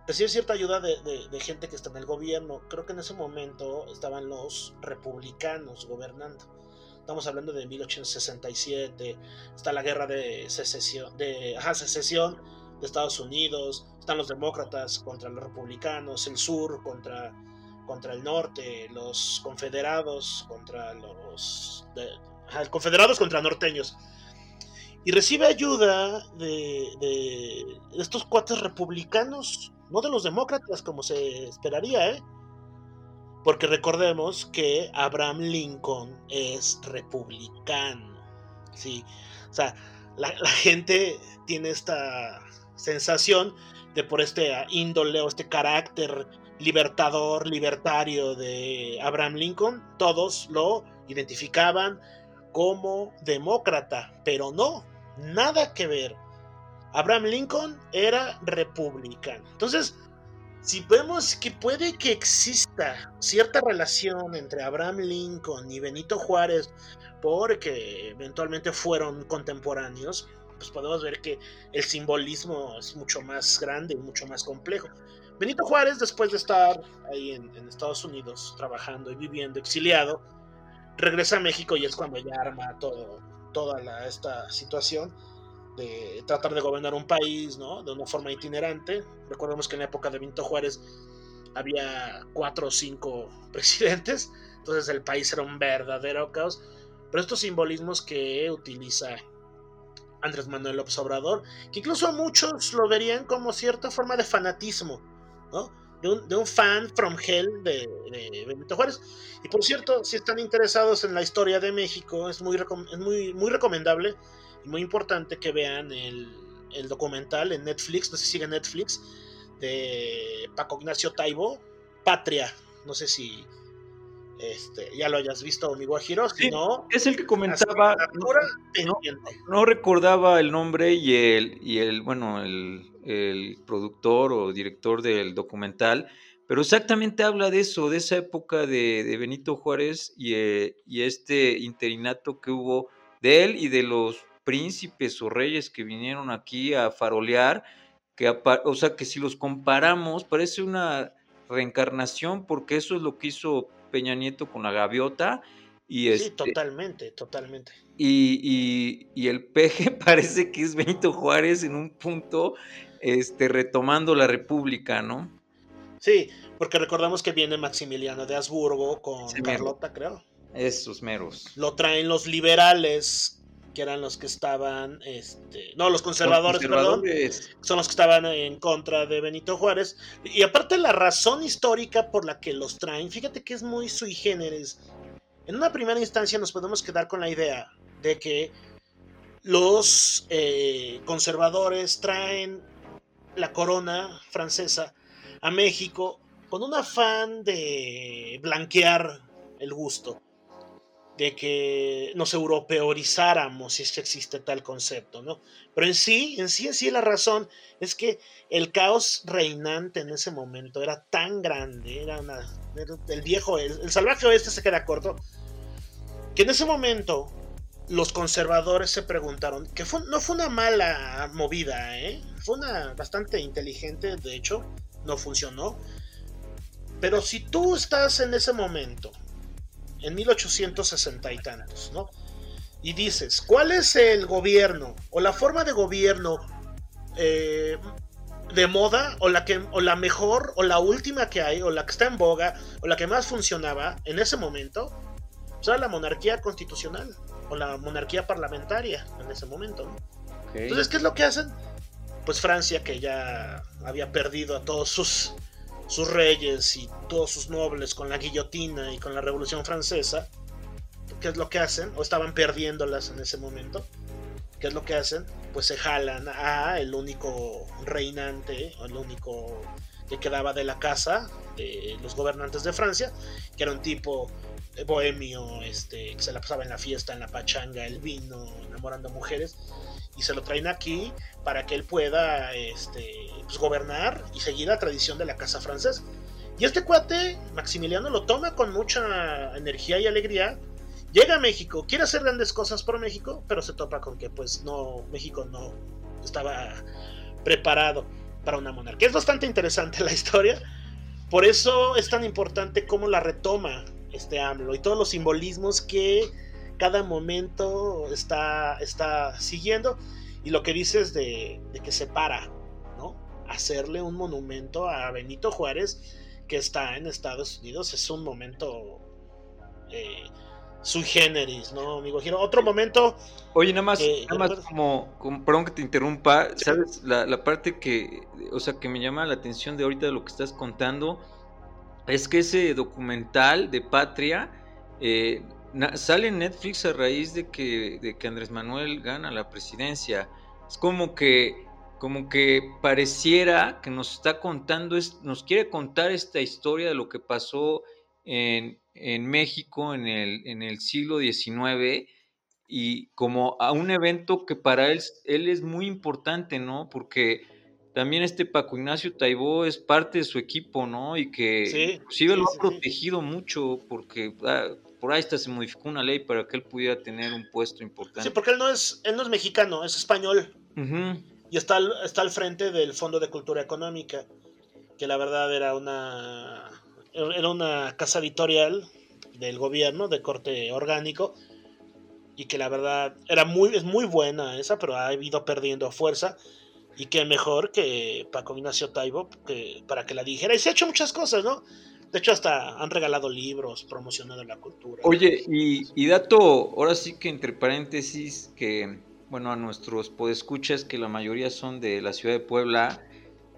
Recibe cierta ayuda de, de gente que está en el gobierno. Creo que en ese momento estaban los republicanos gobernando. Estamos hablando de 1867. Está la guerra de secesión, de ajá, secesión de Estados Unidos. Están los demócratas contra los republicanos. El sur contra, contra el norte. Los confederados contra los. ajá, confederados contra norteños. Y recibe ayuda de, de estos cuates republicanos. No de los demócratas, como se esperaría, ¿eh? Porque recordemos que Abraham Lincoln es republicano. ¿sí? O sea, la, gente tiene esta sensación de por este índole o este carácter libertador, libertario de Abraham Lincoln, todos lo identificaban como demócrata, pero no, nada que ver. Abraham Lincoln era republicano. Entonces, si vemos que puede que exista cierta relación entre Abraham Lincoln y Benito Juárez, porque eventualmente fueron contemporáneos, pues podemos ver que el simbolismo es mucho más grande y mucho más complejo. Benito Juárez, después de estar ahí en, Estados Unidos trabajando y viviendo exiliado, regresa a México y es cuando ya arma todo, toda esta situación de tratar de gobernar un país, ¿no? De una forma itinerante. Recordemos que en la época de Benito Juárez había cuatro o cinco <laughs> presidentes, entonces el país era un verdadero caos. Pero estos simbolismos que utiliza Andrés Manuel López Obrador, que incluso muchos lo verían como cierta forma de fanatismo, ¿no? De un, fan from hell de, Benito Juárez. Y por cierto, si están interesados en la historia de México, es muy, es muy, muy recomendable muy importante que vean el, documental en Netflix, no sé si sigue Netflix, de Paco Ignacio Taibo, Patria. No sé si este, ya lo hayas visto, mi Guajiro, si no. Es el que comentaba. No, recordaba el nombre y el, y el bueno, el, productor o director del documental, pero exactamente habla de eso, de esa época de, Benito Juárez y, eh, y este interinato que hubo de él y de los príncipes o reyes que vinieron aquí a farolear, que, o sea, que si los comparamos, parece una reencarnación, porque eso es lo que hizo Peña Nieto con la gaviota. Y sí, este totalmente, totalmente. Y, y, el peje <laughs> parece que es Benito Juárez en un punto, este, retomando la República, ¿no? Sí, porque recordamos que viene Maximiliano de Habsburgo con Carlota, creo. Esos meros. Lo traen los liberales que eran los que estaban, este, no, los conservadores, perdón, son los que estaban en contra de Benito Juárez. Y aparte la razón histórica por la que los traen, fíjate que es muy sui generis. En una primera instancia nos podemos quedar con la idea de que los eh, conservadores traen la corona francesa a México con un afán de blanquear el gusto de que nos europeorizáramos, si es que existe tal concepto, ¿no? Pero en sí, en sí, en sí la razón es que el caos reinante en ese momento era tan grande, era una, el viejo, el, salvaje oeste se queda corto, que en ese momento los conservadores se preguntaron, que no fue una mala movida, ¿eh? fue una bastante inteligente, de hecho, no funcionó, pero si tú estás en ese momento en 1860 y tantos, ¿no? Y dices, ¿cuál es el gobierno o la forma de gobierno eh, de moda o la, que, o la mejor o la última que hay o la que está en boga o la que más funcionaba en ese momento? O sea, la monarquía constitucional o la monarquía parlamentaria en ese momento, ¿no? Entonces, ¿qué es lo que hacen? Pues Francia, que ya había perdido a todos sus sus reyes y todos sus nobles con la guillotina y con la Revolución Francesa, ¿qué es lo que hacen? O estaban perdiéndolas en ese momento. ¿Qué es lo que hacen? Pues se jalan a el único reinante, o el único que quedaba de la casa de los gobernantes de Francia, que era un tipo bohemio, este, que se la pasaba en la fiesta, en la pachanga, el vino, enamorando mujeres, y se lo traen aquí para que él pueda este, pues, gobernar y seguir la tradición de la casa francesa. Y este cuate, Maximiliano, lo toma con mucha energía y alegría. Llega a México, quiere hacer grandes cosas por México, pero se topa con que pues no, México no estaba preparado para una monarquía. Es bastante interesante la historia. Por eso es tan importante cómo la retoma este AMLO y todos los simbolismos que cada momento está, está siguiendo. Y lo que dices de, de que se para, ¿no? Hacerle un monumento a Benito Juárez que está en Estados Unidos es un momento eh, sui generis, ¿no, amigo Giro? Otro momento. Oye, nada más, nada más como, perdón que te interrumpa, ¿sabes? La, la, parte que, o sea, que me llama la atención de ahorita de lo que estás contando es que ese documental de Patria eh, sale en Netflix a raíz de que, de que Andrés Manuel gana la presidencia. Es como que como que pareciera que nos está contando, nos quiere contar esta historia de lo que pasó en, México en el, en el, siglo XIX y como a un evento que para él, él es muy importante, ¿no? Porque también este Paco Ignacio Taibó es parte de su equipo, ¿no? Y que sí, inclusive lo ha protegido mucho porque ah, por ahí hasta se modificó una ley para que él pudiera tener un puesto importante. Sí, porque él no es, él no es mexicano, es español y está está al frente del Fondo de Cultura Económica, que la verdad era una, era una casa editorial del gobierno de corte orgánico y que la verdad era muy, es muy buena esa, pero ha ido perdiendo fuerza. Y que mejor que Paco Ignacio Taibo que, para que la dijera. Y se ha hecho muchas cosas, ¿no? De hecho, hasta han regalado libros promocionando la cultura. Oye, y, y dato, ahora sí que entre paréntesis, que bueno, a nuestros podescuchas, que la mayoría son de la ciudad de Puebla,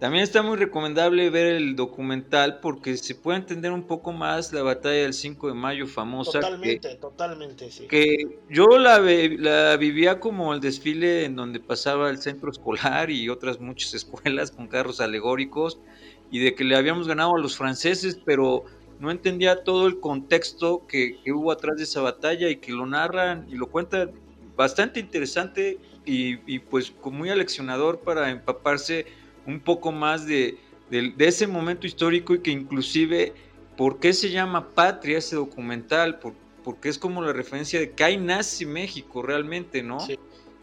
también está muy recomendable ver el documental porque se puede entender un poco más la batalla del 5 de mayo famosa. Totalmente, totalmente, sí. Que yo la, la, vivía como el desfile en donde pasaba el centro escolar y otras muchas <laughs> escuelas con carros alegóricos y de que le habíamos ganado a los franceses, pero no entendía todo el contexto que, que hubo atrás de esa batalla y que lo narran y lo cuentan bastante interesante y, pues muy aleccionador para empaparse un poco más de, ese momento histórico y que inclusive, ¿por qué se llama Patria ese documental? porque es como la referencia de que ahí nace México realmente, ¿no?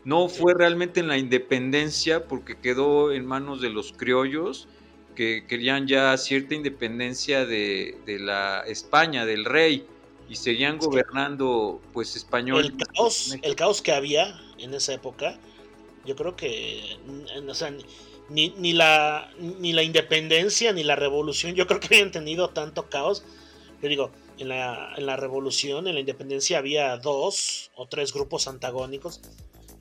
No fue realmente en la independencia porque quedó en manos de los criollos que querían ya cierta independencia de, de la España, del rey y seguían gobernando pues español. El caos, el caos que había en esa época, yo creo que ni, ni, la, ni la independencia ni la revolución, yo creo que habían tenido tanto caos. Yo digo, en la, en la revolución, en la independencia había dos o tres grupos antagónicos.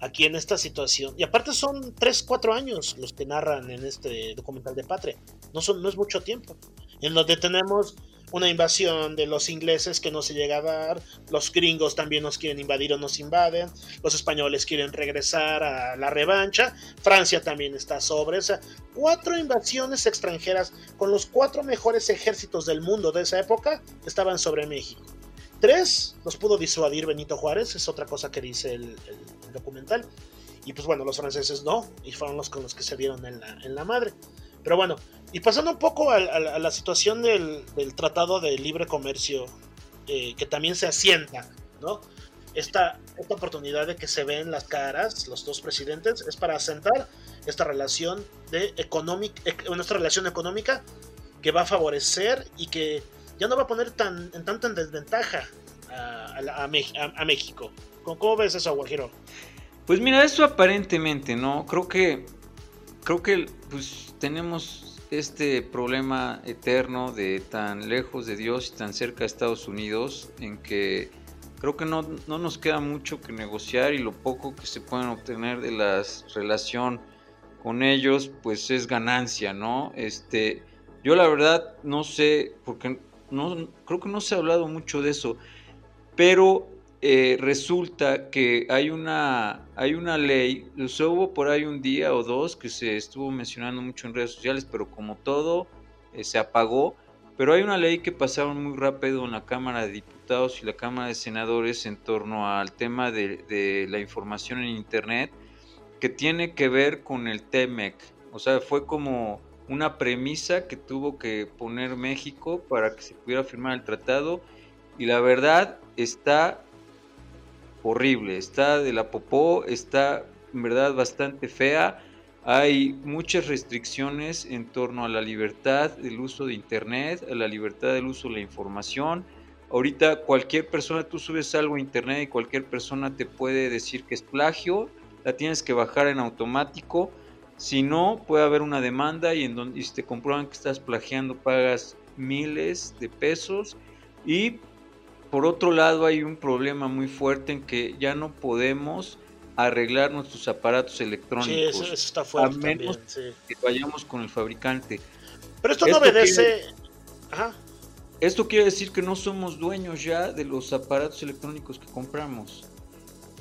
Aquí en esta situación, y aparte son tres, cuatro años los que narran en este documental de Patria, no, son, no es mucho tiempo, en donde tenemos una invasión de los ingleses que no se llega a dar, los gringos también nos quieren invadir o nos invaden, los españoles quieren regresar a la revancha, Francia también está sobre, o sea, cuatro invasiones extranjeras con los cuatro mejores ejércitos del mundo de esa época estaban sobre México. Tres los pudo disuadir Benito Juárez, es otra cosa que dice el, documental. Y pues bueno, los franceses no, y fueron los con los que se dieron en la, en la madre. Pero bueno, y pasando un poco a, la situación del, Tratado de Libre Comercio, eh, que también se asienta, ¿no? Esta, esta oportunidad de que se ven las caras, los dos presidentes, es para asentar esta relación de económica, nuestra relación económica que va a favorecer y que ya no va a poner tan, en tanta desventaja a, a, México. ¿Cómo, ves eso, Guajiro? Pues mira, eso aparentemente, ¿no? Creo que, creo que pues tenemos este problema eterno de tan lejos de Dios y tan cerca de Estados Unidos, en que creo que no, nos queda mucho que negociar y lo poco que se pueden obtener de la relación con ellos, pues es ganancia, ¿no? Este, yo la verdad no sé, porque no, creo que no se ha hablado mucho de eso, pero eh, resulta que hay una, hay una ley, hubo por ahí un día o dos que se estuvo mencionando mucho en redes sociales, pero como todo eh, se apagó, pero hay una ley que pasaron muy rápido en la Cámara de Diputados y la Cámara de Senadores en torno al tema de, de la información en Internet, que tiene que ver con el TEMEC. O sea, fue como una premisa que tuvo que poner México para que se pudiera firmar el tratado y la verdad está horrible, está de la popó, está en verdad bastante fea. Hay muchas restricciones en torno a la libertad del uso de Internet, a la libertad del uso de la información. Ahorita cualquier persona, tú subes algo a Internet y cualquier persona te puede decir que es plagio, la tienes que bajar en automático. Si no, puede haber una demanda y, en donde, si te comprueban que estás plagiando pagas miles de pesos. Y por otro lado hay un problema muy fuerte en que ya no podemos arreglar nuestros aparatos electrónicos. Sí, eso, está fuerte. A menos que vayamos con el fabricante. Pero esto, no obedece. Ajá. Esto quiere decir que no somos dueños ya de los aparatos electrónicos que compramos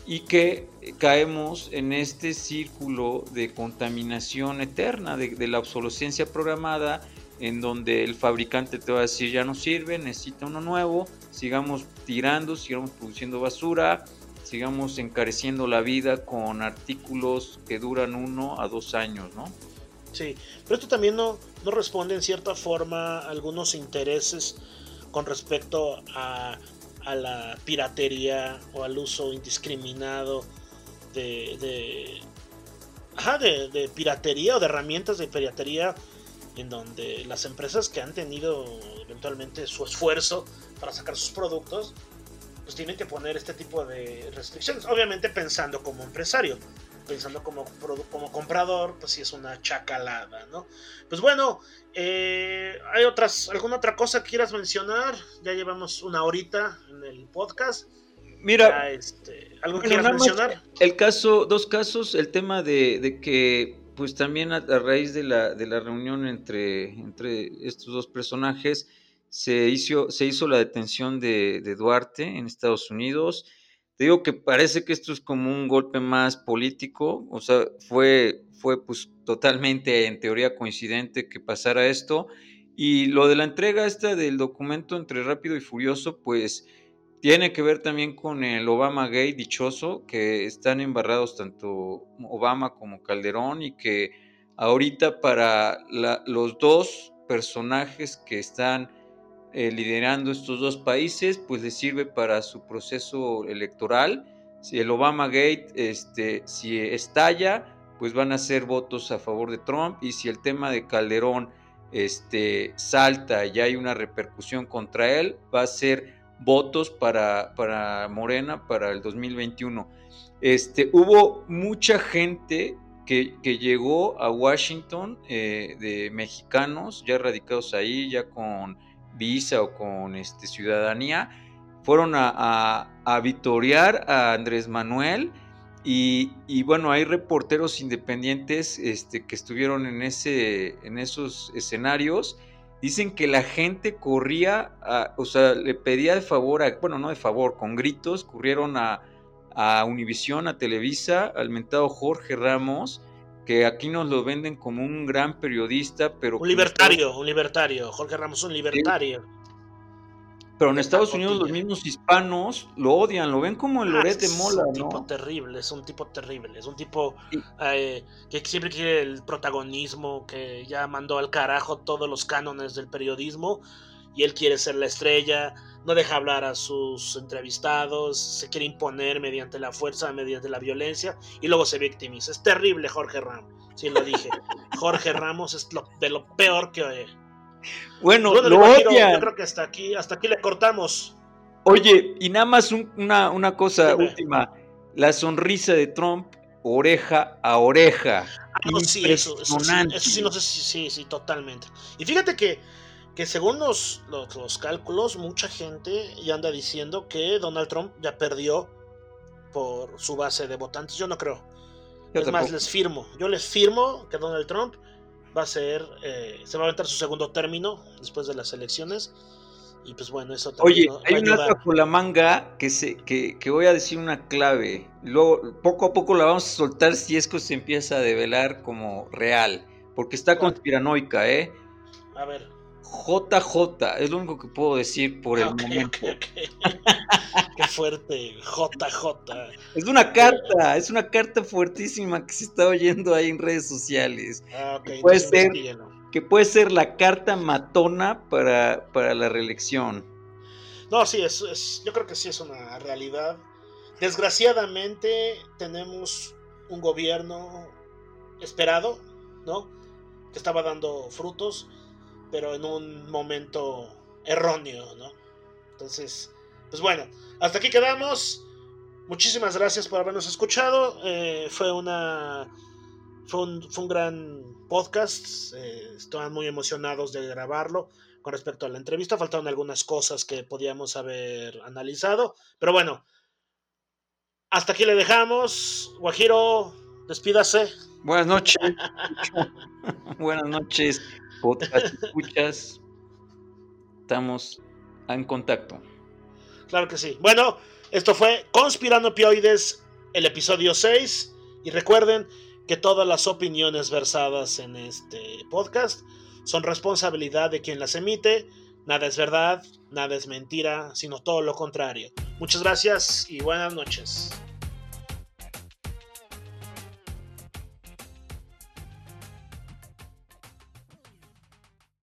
y que caemos en este círculo de contaminación eterna, de, de, la obsolescencia programada, en donde el fabricante te va a decir ya no sirve, necesita uno nuevo, sigamos tirando, sigamos produciendo basura, sigamos encareciendo la vida con artículos que duran uno a dos años, ¿no? Sí, pero esto también no, no responde en cierta forma a algunos intereses con respecto a, a la piratería o al uso indiscriminado de, de, ajá, de, de piratería o de herramientas de piratería en donde las empresas que han tenido eventualmente su esfuerzo para sacar sus productos, pues tienen que poner este tipo de restricciones. Obviamente pensando como empresario, pensando como, como comprador, pues sí es una chacalada, ¿no? Pues bueno, eh, ¿hay otras, alguna otra cosa que quieras mencionar? Ya llevamos una horita en el podcast. Mira, este, ¿algo que quieras mencionar? El caso, dos casos, el tema de, de que pues también a, a, raíz de la, de la reunión entre, entre estos dos personajes, se hizo, se hizo la detención de, de, Duarte en Estados Unidos. Te digo que parece que esto es como un golpe más político, o sea, fue, fue pues totalmente en teoría coincidente que pasara esto. Y lo de la entrega esta del documento entre Rápido y Furioso, pues tiene que ver también con el Obama gay dichoso, que están embarrados tanto Obama como Calderón y que ahorita para la, los dos personajes que están eh, liderando estos dos países, pues les sirve para su proceso electoral. Si el Obama Gate, este, si estalla, pues van a ser votos a favor de Trump y si el tema de Calderón este, salta y hay una repercusión contra él, va a ser votos para, para Morena para el 2021. Este, hubo mucha gente que, que llegó a Washington eh, de mexicanos ya radicados ahí, ya con visa o con este, ciudadanía, fueron a, a, a vitorear a Andrés Manuel. Y, y, bueno, hay reporteros independientes este, que estuvieron en, ese, en esos escenarios Dicen que la gente corría, a, o sea, le pedía de favor, a, bueno, no de favor, con gritos, corrieron a, a Univisión, a Televisa, al mentado Jorge Ramos, que aquí nos lo venden como un gran periodista, pero... Un libertario, un libertario, Jorge Ramos, un libertario. Pero en Estados Unidos los mismos hispanos lo odian, lo ven como el Loret de Mola, ¿no? Es un tipo terrible, es un tipo terrible, es un tipo eh, que siempre quiere el protagonismo, que ya mandó al carajo todos los cánones del periodismo y él quiere ser la estrella, no deja hablar a sus entrevistados, se quiere imponer mediante la fuerza, mediante la violencia y luego se victimiza. Es terrible Jorge Ramos, sí lo dije. <laughs> Jorge Ramos es lo, de lo peor que bueno, bueno lo odian. Yo creo que hasta aquí, hasta aquí le cortamos. Oye, y nada más un, una, una, cosa Dime. última. La sonrisa de Trump, oreja a oreja. Ah, no, sí, eso, eso, sí, eso, sí, no sé si sí, sí, totalmente. Y fíjate que, que según los, los, los, cálculos, mucha gente ya anda diciendo que Donald Trump ya perdió por su base de votantes. Yo no creo. Yo es tampoco. más, les firmo. Yo les firmo que Donald Trump va a ser, eh, se va a aventar su segundo término después de las elecciones Y pues bueno, eso también Oye, hay una por la manga que, se, que, que, voy a decir una clave. Luego, poco a poco la vamos a soltar si es que se empieza a develar como real. Porque está conspiranoica, ¿eh? A ver. JJ, es lo único que puedo decir por el momento. <laughs> Qué fuerte, JJ. Es una carta, es una carta fuertísima que se está oyendo ahí en redes sociales. Ah, puede ser, que puede ser la carta matona para, para la reelección. No, sí, es, es, yo creo que sí es una realidad. Desgraciadamente tenemos un gobierno esperado, ¿no? Que estaba dando frutos pero en un momento erróneo, ¿no? Entonces, pues bueno, hasta aquí quedamos. Muchísimas gracias por habernos escuchado. Eh, fue una. Fue un, gran podcast. Eh, estaban muy emocionados de grabarlo. Con respecto a la entrevista, faltaron algunas cosas que podíamos haber analizado. Pero bueno, hasta aquí le dejamos. Guajiro, despídase. Buenas noches. <laughs> Buenas noches podcast escuchas, estamos en contacto. Claro que sí. Bueno, esto fue Conspirando Pioides, el episodio 6. Y recuerden que todas las opiniones versadas en este podcast son responsabilidad de quien las emite. Nada es verdad, nada es mentira, sino todo lo contrario. Muchas gracias y buenas noches.